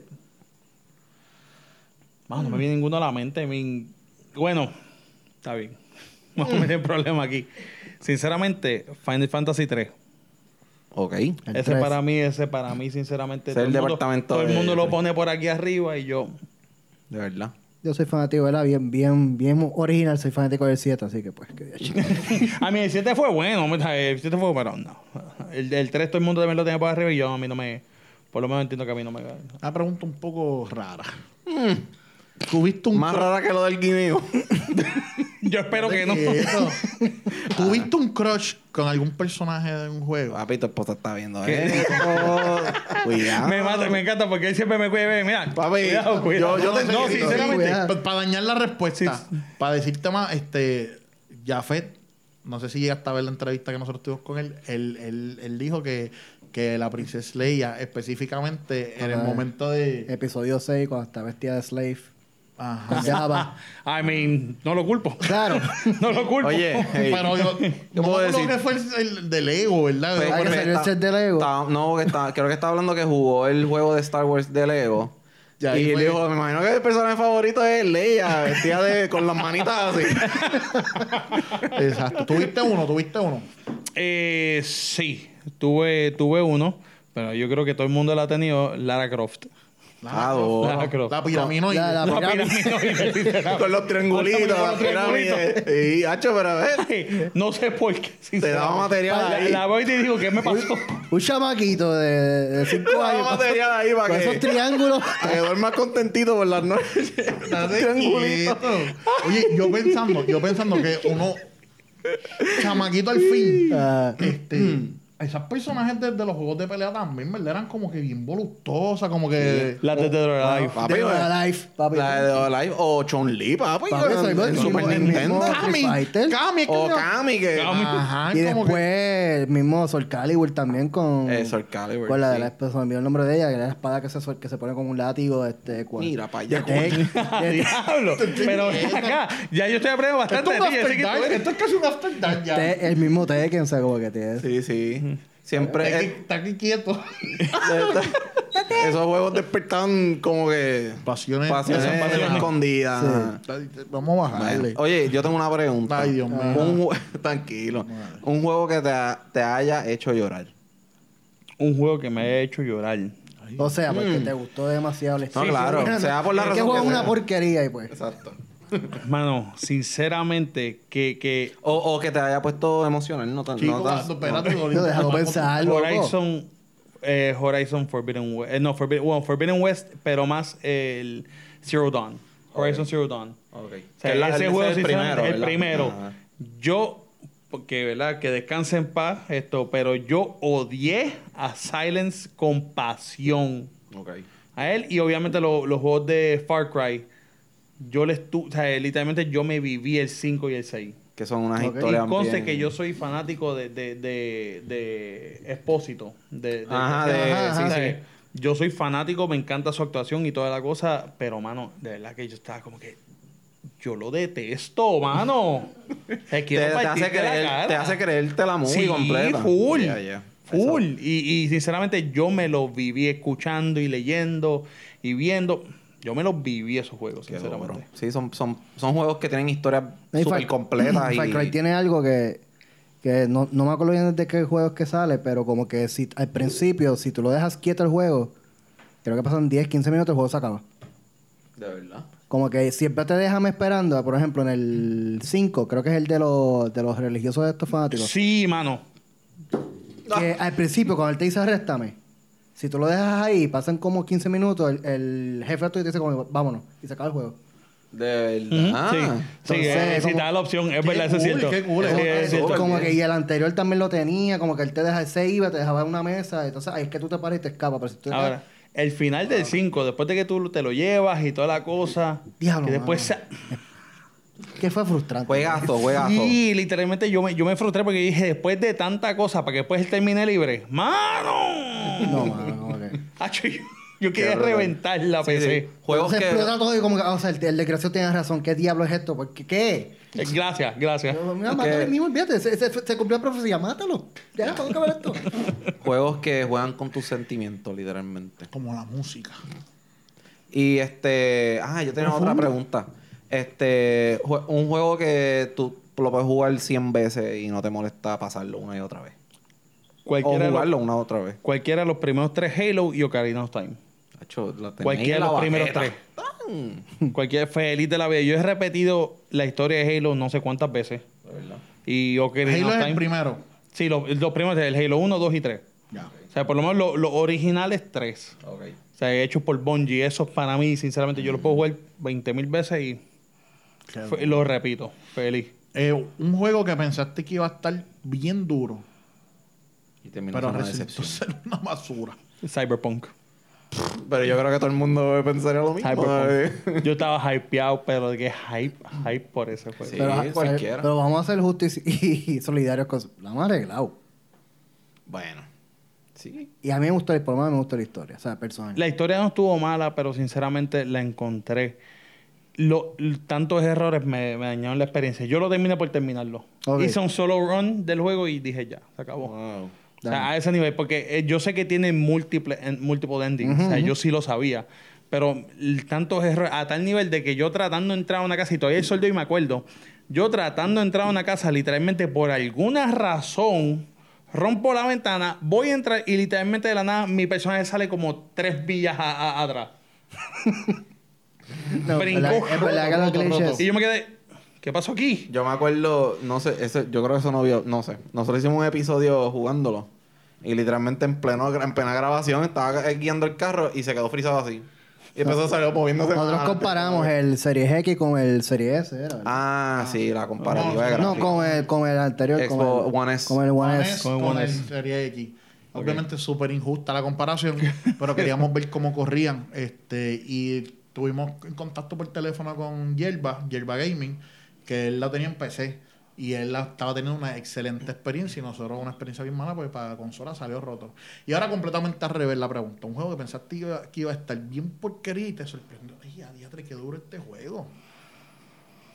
Mano, no me viene ninguno a la mente. Mean, bueno, está bien. Vamos a meter el problema aquí. Sinceramente, Final Fantasy 3. Ok. El ese tres. para mí, ese para mí, sinceramente. Ese es el mundo- departamento todo el de- mundo lo sí. pone por aquí arriba y yo. De verdad. Yo soy fanático, ¿verdad? Bien, bien, bien original. Soy fanático del 7, así que pues, que. A mí el 7 fue bueno, el 7 fue pero no. El, el 3 todo el mundo también lo tenía por arriba y yo a mí no me. Por lo menos entiendo que a mí no me. Una pregunta un poco rara. Tuviste un Más rara que lo del guineo. Yo espero que no. ¿Tuviste un crush con algún personaje de un juego? Papi, tu esposa está viendo. Cuidado. Me mata, me encanta porque él siempre me cuida. Mira, Papi, cuidado, cuidado. yo- yo te no, sinceramente. Para dañar la respuesta, para decirte más, este, Jafet, no sé si llegaste a ver la entrevista que nosotros tuvimos con él, él, él, él dijo que, que la princesa Leia, específicamente en el momento de... Episodio 6, cuando está vestida de slave. Ajá. Java. I mean, no lo culpo. Claro. no lo culpo. Oye, hey, Pero yo, no puedo decir? que fue el, el de Lego, ¿verdad? Pues, salió el está- set de Lego. está- no, que está, creo que está hablando que jugó el juego de Star Wars de Lego. Ya, y él dijo, me imagino que el personaje favorito es Leia, vestida de, con las manitas así. Exacto. ¿Tuviste uno? ¿Tuviste uno? Eh, sí, tuve, tuve uno, pero yo creo que todo el mundo la ha tenido, Lara Croft. Ah. Lara Croft. La piraminoide. La- la- La pirámide. Con los triangulitos, Con las los triangulitos. pirámides. Y, hacho, pero a ver, no sé por qué. te daba material La, ahí. la voy y te digo, ¿qué me pasó? Un chamaquito de 5 Te daba años. material ahí para Con que, esos triángulos. para que duermas contentito por las noches. Triangulitos. Oye, yo pensando, yo pensando que uno, chamaquito al fin, Ah, este, esas personajes de, de los juegos de pelea también, ¿verdad? Eran como que bien voluptuosas, como que... La de Dead or Alive. Papi, de la- Life, papi. La de Live o Chun-Li, papi. Papi, en- en el Super Nintendo. Kami. Kami, O Kami, que... Kami. Ajá, Y como después que... el mismo Soul Calibur también con... Eh, Soul Calibur, Con la de sí. la... se me olvidó el nombre de ella, que era la espada que se, que se pone con un látigo, este... cual- Mira pa' allá, Diablo. Pero acá, ya yo estoy aprendiendo bastante de ti. esto es casi un after ya. El mismo Tekken, o sea, como que tiene... Sí, sí. Siempre... Está aquí, está aquí quieto. esos juegos despertaban como que... Pasiones. Pasiones pasiones. escondidas. Vamos a bajarle. Bueno, Oye, yo tengo una pregunta. Ay, Dios mío. Un Tranquilo. Un juego que te, ha- te haya hecho llorar. Un juego que me ha hecho llorar. O sea, porque Mm. te gustó demasiado la No, claro. Sí, sea por la es que razón juego que es una porquería y pues... Exacto. Mano, sinceramente, que, que O, o que te haya puesto emocional. No, tan- Chico, no espérate. Déjalo pensar. Horizon, eh, Horizon Forbidden West, no, Forbidden, bueno, Forbidden West, pero más el Zero Dawn. Horizon Zero Dawn. Ok. O sea, Que es la- ese ese juego es el primero. el primero. Yo, porque, ¿verdad? Que descanse en paz esto, pero yo odié a Silence con pasión. Ok. A él y obviamente lo- los juegos de Far Cry. Yo les tu, o sea, literalmente yo me viví el 5 y el 6. Que son unas Ok. historias Y conste bien- que yo soy fanático de, de, de, de Expósito. De, de- Ajá, de- de- Ajá, sí, o sí. Yo soy fanático, me encanta su actuación y toda la cosa, pero, mano, de verdad que yo estaba como que... Yo lo detesto, mano. Te, Te, quiero te hace la creer, cara. te hace creerte la movie Sí, completa. full. Yeah, yeah. Full. Y, y sinceramente yo me lo viví escuchando y leyendo y viendo. Yo me los viví esos juegos, Qué sinceramente. duro. Sí, son, son, son juegos que tienen historias Y súper Far- completas. Far y... Cry tiene algo que, que no, no me acuerdo bien de qué juego es que sale, pero como que si al principio, si tú lo dejas quieto el juego, creo que pasan 10, 15 minutos, el juego se acaba. De verdad. Como que siempre te dejan esperando, por ejemplo, en el 5, creo que es el de los, de los religiosos de estos fanáticos. Sí, mano. Que al principio, cuando él te dice arréstame, si tú lo dejas ahí, pasan como 15 minutos, el, el jefe tuyo te dice como, vámonos, y se acaba el juego. De verdad. Sí, sí Entonces, eh, si como- te da la opción, es verdad, eso es cierto. qué cool, es eso- cierto. como que y el anterior también lo tenía, como que él te deja, se iba, te dejaba en una mesa, entonces ahí es que tú te paras y te escapas. Pero si tú Ahora, el final del 5, después de que tú te lo llevas y toda la cosa, Diablo, que después... se- que fue frustrante. Juegazo, juegazo. Sí, literalmente yo me, yo me frustré porque dije, después de tanta cosa, para que después él termine libre, ¡mano! No, mano, no, ok. Hacho, yo, yo quería reventar la Sí, PC. sí. Juegos se que... explota todo y como que, o sea, el, el desgraciado tiene razón. ¿Qué diablo es esto? ¿Por qué? ¿Qué? Eh, Gracias, gracias. Mira, mátalo mismo, olvídate. Se, se, se cumplió la profecía, mátalo. Ya, tengo que ver esto. Juegos que juegan con tus sentimientos, literalmente. Como la música. Y este... Ah, yo tenía otra pregunta. Este... Un juego que tú lo puedes jugar 100 veces y no te molesta pasarlo una y otra vez. O Cualquiera, de jugarlo los, una y otra vez. cualquiera de los primeros tres Halo y Ocarina of Time. Hacho, tenía Cualquiera de la los primeros tres. Cualquier feliz de la vida. Yo he repetido la historia de Halo no sé cuántas veces. De verdad. Y Ocarina Halo of es Time. el primero. Sí, los, los primeros, el Halo 1, 2 y 3. Ya. O sea, por lo menos lo- los originales tres. Ok. O sea, hechos por Bungie. Esos para mí, sinceramente, yo los puedo jugar 20 mil veces y fe- lo repito. Feliz. Eh, un juego que pensaste que iba a estar bien duro, Y terminó pero resultó ser una basura. Cyberpunk. Pero yo creo que todo el mundo pensaría lo mismo. Cyberpunk. Yo estaba hypeado, pero que hype, hype por ese juego. Sí. Pero, cualquiera. pero vamos a ser justos y, y solidarios con... Lo hemos arreglado. Bueno. Sí. Y a mí me gustó, por lo menos me gustó la historia. O sea, personalmente. La historia no estuvo mala, pero sinceramente la encontré. Lo, tantos errores me, me dañaron la experiencia. Yo lo terminé por terminarlo. Ok. Hice un solo run del juego y dije ya, se acabó. Wow. O sea, a ese nivel, porque eh, yo sé que tiene múltiples en- múltiples endings. o sea, yo sí lo sabía. Pero tantos errores, a tal nivel de que yo tratando de entrar a una casa, y todavía hay sueldo y me acuerdo, yo tratando de entrar a una casa, literalmente por alguna razón, rompo la ventana, voy a entrar y literalmente de la nada mi personaje sale como tres villas a- a- atrás. No, brincó. Y yo me quedé, ¿qué pasó aquí? Yo me acuerdo, no sé, ese, yo creo que eso no vio, no sé. Nosotros hicimos un episodio jugándolo. Y literalmente en pleno, en plena grabación estaba guiando el carro y se quedó frisado así. Y empezó a salir moviéndose. Nosotros comparamos el Series X con el Series S, ¿era? ¿verdad? Ah, sí, la comparativa de no, con el, con el anterior. con el, One S. Con el One One S. S Con el con One el S. Serie X. Obviamente súper injusta la comparación, pero queríamos ver cómo corrían. Este, y tuvimos en contacto por teléfono con Yerba, Yerba Gaming, que él la tenía en PC. Y él la estaba teniendo una excelente experiencia y nosotros una experiencia bien mala porque para la consola salió roto. Y ahora completamente al revés la pregunta. Un juego que pensaste que iba, que iba a estar bien porquería y te sorprendió. Ay, a diatre, qué duro este juego.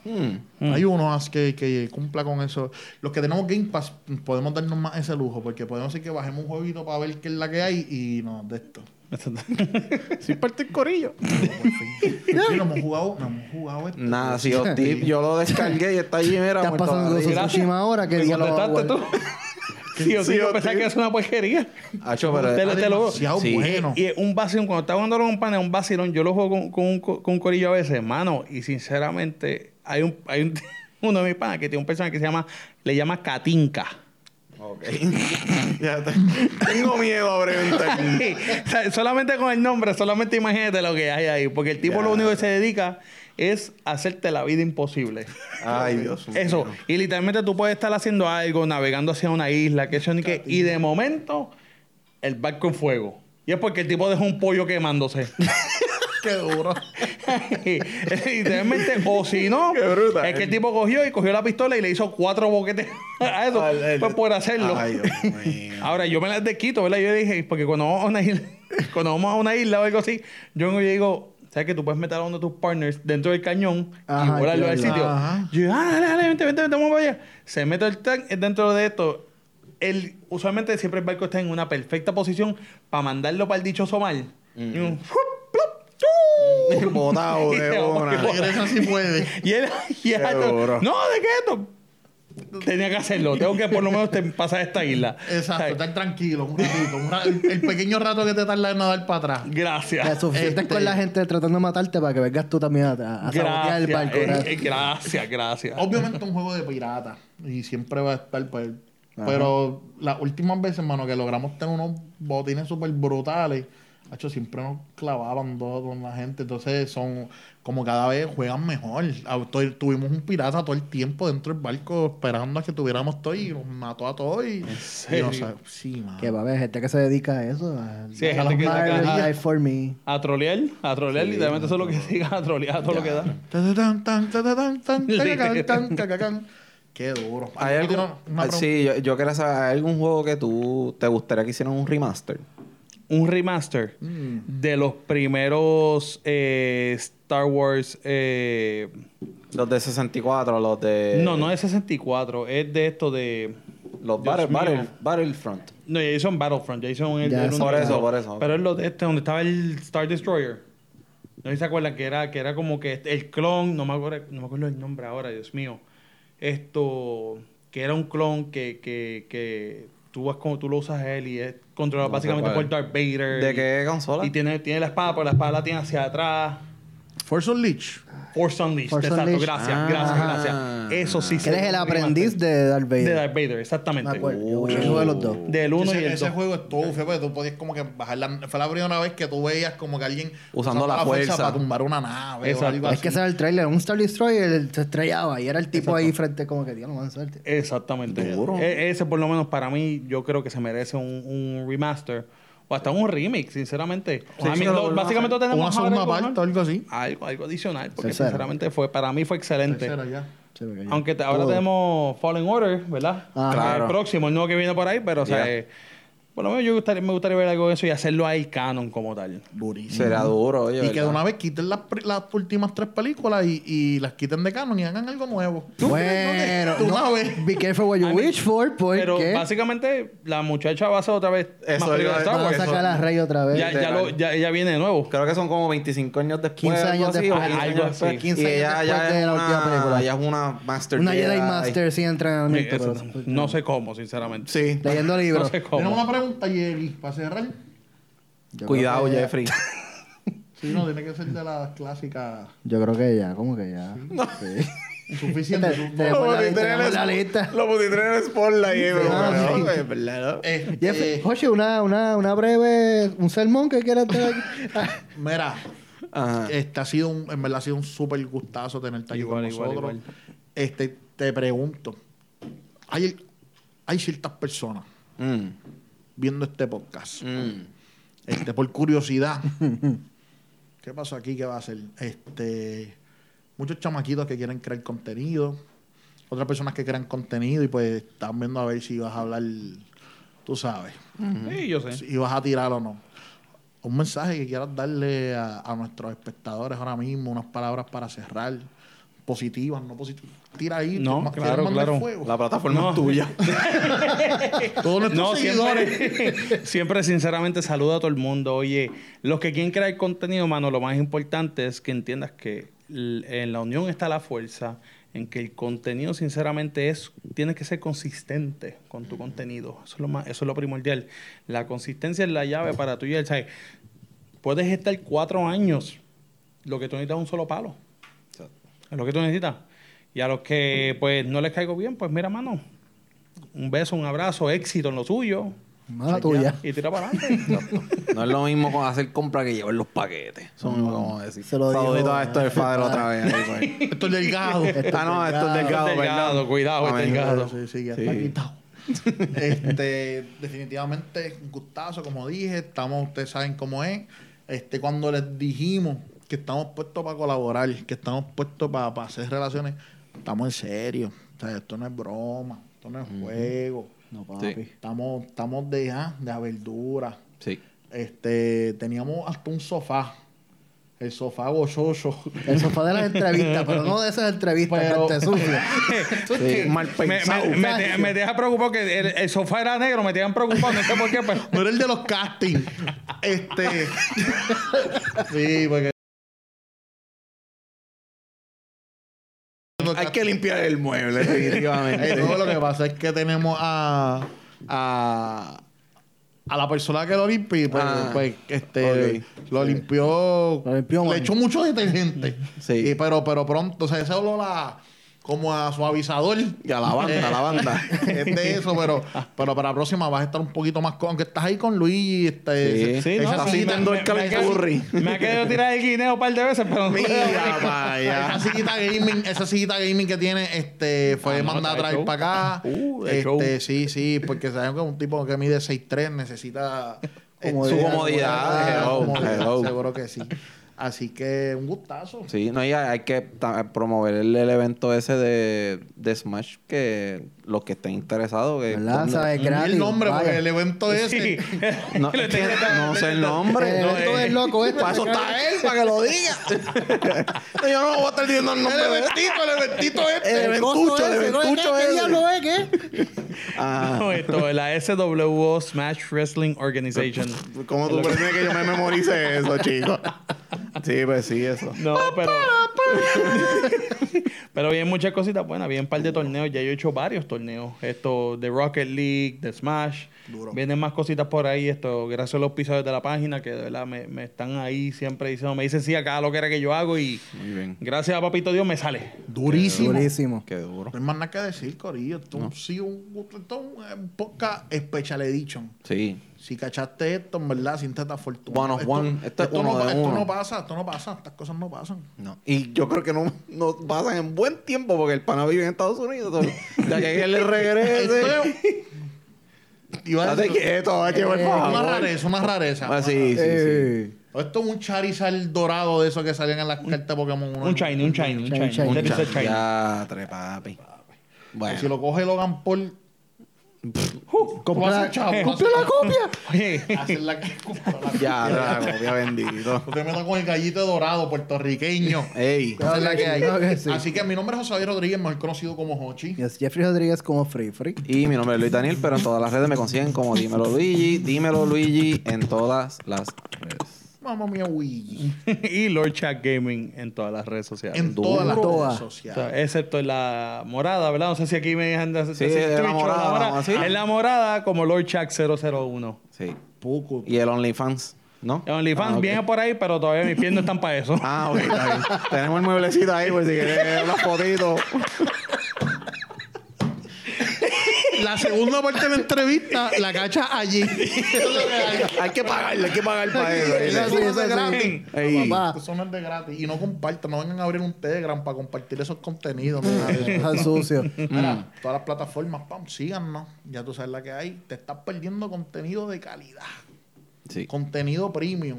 Hmm. Hay unos que, que cumpla con eso. Los que tenemos Game Pass podemos darnos más ese lujo porque podemos decir que bajemos un jueguito para ver qué es la que hay y no, de esto. Sí, parte el corillo. No hemos jugado, no hemos jugado esto. Nada, si yo, yo lo descargué y está allí, mira. ¿Estás muerto pasando de. Tsushima ahora? ¿Qué ¿Me día lo tú? Sí, o sí, yo pensaba que es una porquería. Hacho, pero- Te lo- te lo- demasiado sí. bueno. Y es un vacilón, cuando estaba jugando con pan, es un vacilón. Yo lo juego con, con, un co- con un corillo a veces, mano. Y sinceramente, hay un, hay un uno de mis panas que tiene un personaje que se llama, le llama Katinka. Ok. ya te- Tengo miedo a preguntar. O sea, solamente con el nombre, solamente imagínate lo que hay ahí. Porque el tipo lo único que se dedica es hacerte la vida imposible. Ay, Dios mío. Eso. Y literalmente tú puedes estar haciendo algo, navegando hacia una isla, que eso ni qué. Y de momento, el barco en fuego. Y es porque el tipo dejó un pollo quemándose. Qué duro. Literalmente, o si no, Qué brutal. es que el tipo cogió y cogió la pistola y le hizo cuatro boquetes a eso. Pues por hacerlo. Ay, Dios mío. Ahora, yo me las desquito, ¿verdad? Yo dije, porque cuando vamos a una isla, cuando vamos a una isla o algo así, yo digo, ¿sabes que tú puedes meter a uno de tus partners dentro del cañón Ajá, y volarlo al sitio? Ajá. Yo, ah, dale, dale, vente, vente, vente, vamos para allá. Se mete el tank dentro de esto. El, usualmente siempre el barco está en una perfecta posición para mandarlo para el dichoso mar. Y un, Botado de una. Regresa si puede. Y él, y él no, ¿de qué esto? Tenía que hacerlo. Tengo que por lo menos te- pasar esta isla. Exacto, ¿Sabes? estar tranquilo un ratito. un ra- el, pequeño rato que te tarda en nadar para atrás. Gracias. La suficiente Este- con la gente tratando de matarte para que vengas tú también a, a sabotear el barco. eh, eh, gracias, gracias. Obviamente un juego de pirata. Y siempre va a estar pues, Ajá. Pero las últimas veces, hermano, que logramos tener unos botines súper brutales, Siempre nos clavaban dos con la gente. Entonces son como cada vez juegan mejor. Tuvimos un pirata todo el tiempo dentro del barco esperando a que tuviéramos todo y nos mató a todos. Y, y sí, man. Que va a haber gente que se dedica a eso. A, sí, a gente que for me. a trolear, a trolear, literalmente eso es lo que siga a trolear, todo lo que da. Qué duro. Sí, yo, yo quería saber, ¿hay algún juego que tú te gustaría que hicieran un remaster? Un remaster Mm. de los primeros eh, Star Wars. eh, Los de 64, los de... no, no es 64, es de esto de. Los Battle. Battle- Battlefront. No, ya hizo en Battlefront, ya el. Ya, el Por que eso, por eso. Pero es lo de este, donde estaba el Star Destroyer. No sé si se acuerdan que era, que era como que el clon, no me acuerdo, no me acuerdo el nombre ahora, Dios mío. Esto, que era un clon que, que, que tú vas como tú lo usas a él y es controlado No básicamente por. Darth Vader. ¿De y- qué consola? Y tiene, tiene la espada, pero la espada la tiene hacia atrás. Force Unleashed. Force Unleashed. Force exacto, Unleashed. gracias, Ah. gracias, gracias. Eso sí. Él es el aprendiz de Darth Vader. de Darth Vader, Me exactamente. yo jugué los dos. Del 1 y ese, el ese 2. juego estuvo feo porque tú podías como que bajar la... Fue la primera vez que tú veías como que alguien... Usando la fuerza. para tumbar una nave Exacto. o algo Es así. que ese era el trailer. Un Star Destroyer se estrellaba y era el tipo ahí frente como que, tío, no van a suerte. Exactamente. Duro. E- ese por lo menos para mí yo creo que se merece un, un remaster o hasta un remake, sinceramente. Sí, mí sí, lo- básicamente tenemos una segunda algo, parte algo así. algo, algo adicional, porque Tercero. sinceramente fue para mí fue excelente. Tercera ya. Aunque te- ahora tenemos Fallen Order, ¿verdad? Ajá. Claro. El próximo, el nuevo que viene por ahí, pero o sea, Ya. por lo menos yo gustaría- me gustaría ver algo de eso y hacerlo ahí canon como tal. Burísimo. Será duro, oye. Y que de una vez quiten las, últimas tres películas y, y las quiten de canon y hagan algo nuevo. ¿Tú Bueno, una no, vez. be careful what you wish for, Pero porque básicamente la muchacha va a hacer otra vez Eso más películas de iba a- sacar a Rey otra vez. Ya, ya, lo- ya- ella viene de nuevo. Creo que son como 25 años después. 15 algo años así, después. o 15 Algo años así. después. 15 y años después ya de es la última una, película. ella es una Master Una Jedi Jedi. Master sin Sí, entrenamiento. eso- pero- no sé cómo, sinceramente. Sí. Leyendo libros. No sé cómo. Una pregunta, Jerry, para cerrar. Yo Cuidado, que- Jeffrey. Sí, no, tiene que ser de las clásicas. Yo creo que ya, ¿cómo que ya? Sí. Suficiente. Te- tenemos la lista, tenemos la lista. Lo en el spotlight. Una, una, una breve, un sermón que quieras. Ah, Mira, Ajá. este ha sido un, en verdad ha sido un súper gustazo tenerte aquí Igual, con igual, nosotros. igual. Este, te pregunto, hay, hay ciertas personas Mm, viendo este podcast, mm. este, por curiosidad. ¿Qué pasó aquí? ¿Qué va a hacer? Este, muchos chamaquitos que quieren crear contenido, otras personas que crean contenido y pues están viendo a ver si vas a hablar, tú sabes, Sí, yo sé. si vas a tirar o no. Un mensaje que quieras darle a, a nuestros espectadores ahora mismo, unas palabras para cerrar, positivas, no positivas. Tira ahí, No, ma- claro, claro. fuego. La plataforma No. es tuya. Todos nuestros No, seguidores. siempre, siempre sinceramente saludo a todo el mundo. Oye, los que quieren crear contenido, mano, lo más importante es que entiendas que en la unión está la fuerza, en que el contenido sinceramente es, tienes que ser consistente con tu contenido. Eso es lo más, eso es lo primordial. La consistencia es la llave para tu y ¿sabes? Puedes estar cuatro años, lo que tú necesitas es un solo palo. Es lo que tú necesitas. Y a los que pues no les caigo bien, pues mira, mano, un beso, un abrazo, éxito en lo suyo Mala tuya. y tira para adelante. No es lo mismo con hacer compra que llevar los paquetes. Eso mismo a decir. Se lo dijo- Saludito a esto del Fader otra vez. ahí, pues. Esto es delgado. ah, no, esto es delgado, delgado, cuidado, es delgado. Sí, sí, ya Sí. está quitado. este, definitivamente, un gustazo, como dije. Estamos, ustedes saben cómo es. Este, cuando les dijimos que estamos puestos para colaborar, que estamos puestos para, para hacer relaciones, estamos en serio. O sea, esto no es broma, esto no es juego. No, papi. Sí. Estamos, estamos de, ah, de verdura. Sí. Este, teníamos hasta un sofá. El sofá gozoso. El sofá de las entrevistas, pero no de esas entrevistas Pero- gente sucia. Sí, mal me, me, pensado. me, te- me deja preocupado que el, el sofá era negro, me tenían preocupado, no sé por qué, pero. No era el de los castings. Este. sí, porque. Hay que limpiar el mueble, definitivamente. No, lo que pasa es que tenemos a. a a la persona que lo limpió y pues, Ah, pues, este lo limpió, Lo limpió le echó mucho detergente Sí. Y, pero pero pronto o sea ese olor a como a suavizador Y a la banda, a la banda. es de eso pero pero para la próxima vas a estar un poquito más con aunque estás ahí con Luis este, Sí. Sí, esa no, el me- me- Curry. Me ha querido tirar el guineo un par de veces, pero no Mira, vaya. Esa sillita gaming, esa sillita gaming que tiene, este, fue Ah, no, mandada a trae traer para acá. Uh, este, show. sí, sí, porque sabemos que un tipo que mide 6'3 necesita este, Comodidad. Su comodidad, hello, comodidad, hello. Seguro que sí. Así que un gustazo. Sí, no, y hay, que promover el, el evento ese de, de Smash que los que estén interesados. Que. ¿Sabes? Gratis. el nombre vaya. porque el evento ese. Sí. No, es que no sé el nombre. El No, evento eh, del loco este. Para eso está él, para que lo diga. Yo no voy a estar diciendo el El nombre de él. eventito, el eventito este. El El eventucho, el ese, ¿no? eventucho ¿Qué, ese. ¿Qué diablo es? ¿Qué? Ah, No, esto, la SWO Smash Wrestling Organization. ¿Cómo tú pretendes que yo me memorice eso, chico? Sí, pues sí, eso. No, pero. pero vienen muchas cositas buenas. Vienen un par de torneos. Ya yo he hecho varios torneos. Esto de Rocket League, de Smash. Vienen más cositas por ahí. Esto, gracias a los episodios de la página que de verdad me, me están ahí siempre diciendo, me dicen sí a cada lo que era que yo hago y Muy bien. gracias a Papito Dios me sale. Durísimo. Durísimo. Qué duro. No hay más nada que decir, Corillo. Esto sí un, esto es un, un podcast Special Edition. Sí. Si cachaste esto, en verdad, siéntate afortunado. One of Esto- one. Esto es uno no, de esto uno. no pasa, esto no pasa. Estas cosas no pasan. No. Y yo creo que no, no pasan en buen tiempo porque el pana vive en Estados Unidos. Ya que él le regrese. Iba a decir- quieto, por una rareza, una rareza. Ah, sí, sí, sí. Ey. Esto es un Charizard dorado de esos que salían en las cartas de Pokémon. Un shiny, un shiny, un Shiny. Un shiny. Ya, tre, papi. Bueno. Si lo coge Logan Paul, Compra, vas a chavo, compra la copia. Oye, hacer la que Ya, la copia bendito. Tú te metas con el gallito dorado puertorriqueño. Ey. Es la que hay. Que sí. Así que mi nombre es José Javier Rodríguez, mejor conocido como Hochi. Y es Jeffrey Rodríguez como Free Free. Y mi nombre es Luis Daniel, pero en todas las redes me consiguen como Dímelo Luigi. Dímelo Luigi en todas las redes. Mamma mía, Luigi. y Lord Chat Gaming en todas las redes sociales. En Duro. todas las redes Todas. O sea, sociales. excepto en la morada, ¿verdad? No sé si aquí me dejan de hacer Sí, la morada. En la morada, como Lord Chuck 001. Sí. Poco. Y el OnlyFans, ¿no? El OnlyFans Ah, viene por ahí, pero todavía mis pies no están para eso. Ah, ok, está bien. Tenemos el mueblecito ahí, pues si quieres unas fotitos. La segunda parte de la entrevista la cacha allí. Hay. que pagarle, hay que pagar para eso. Eso es de gratis. Ey. Papá, Eso no es de gratis. Y no compartan, no vengan a abrir un Telegram para compartir esos contenidos. ni nada de eso. está sucio. Mira, todas las plataformas, pam, síganos. Ya tú sabes la que hay. Te estás perdiendo contenido de calidad. Sí. Contenido premium.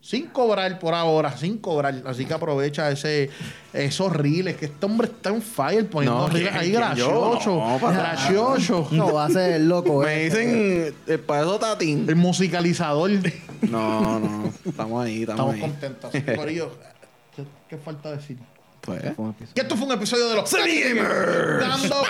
Sin cobrar por ahora, sin cobrar. Así que aprovecha ese, esos reels. Que este hombre está en fire poniendo No, reels ¿quién- ahí gracioso. No, gracioso. No, va a ser el loco. Me eh. dicen el payaso Tatín. El musicalizador. No, no. Estamos ahí, estamos, Estamos ahí. contentos. Así que, Corillo, ¿qué, qué falta decir? Pues. Que esto fue un episodio de los Dando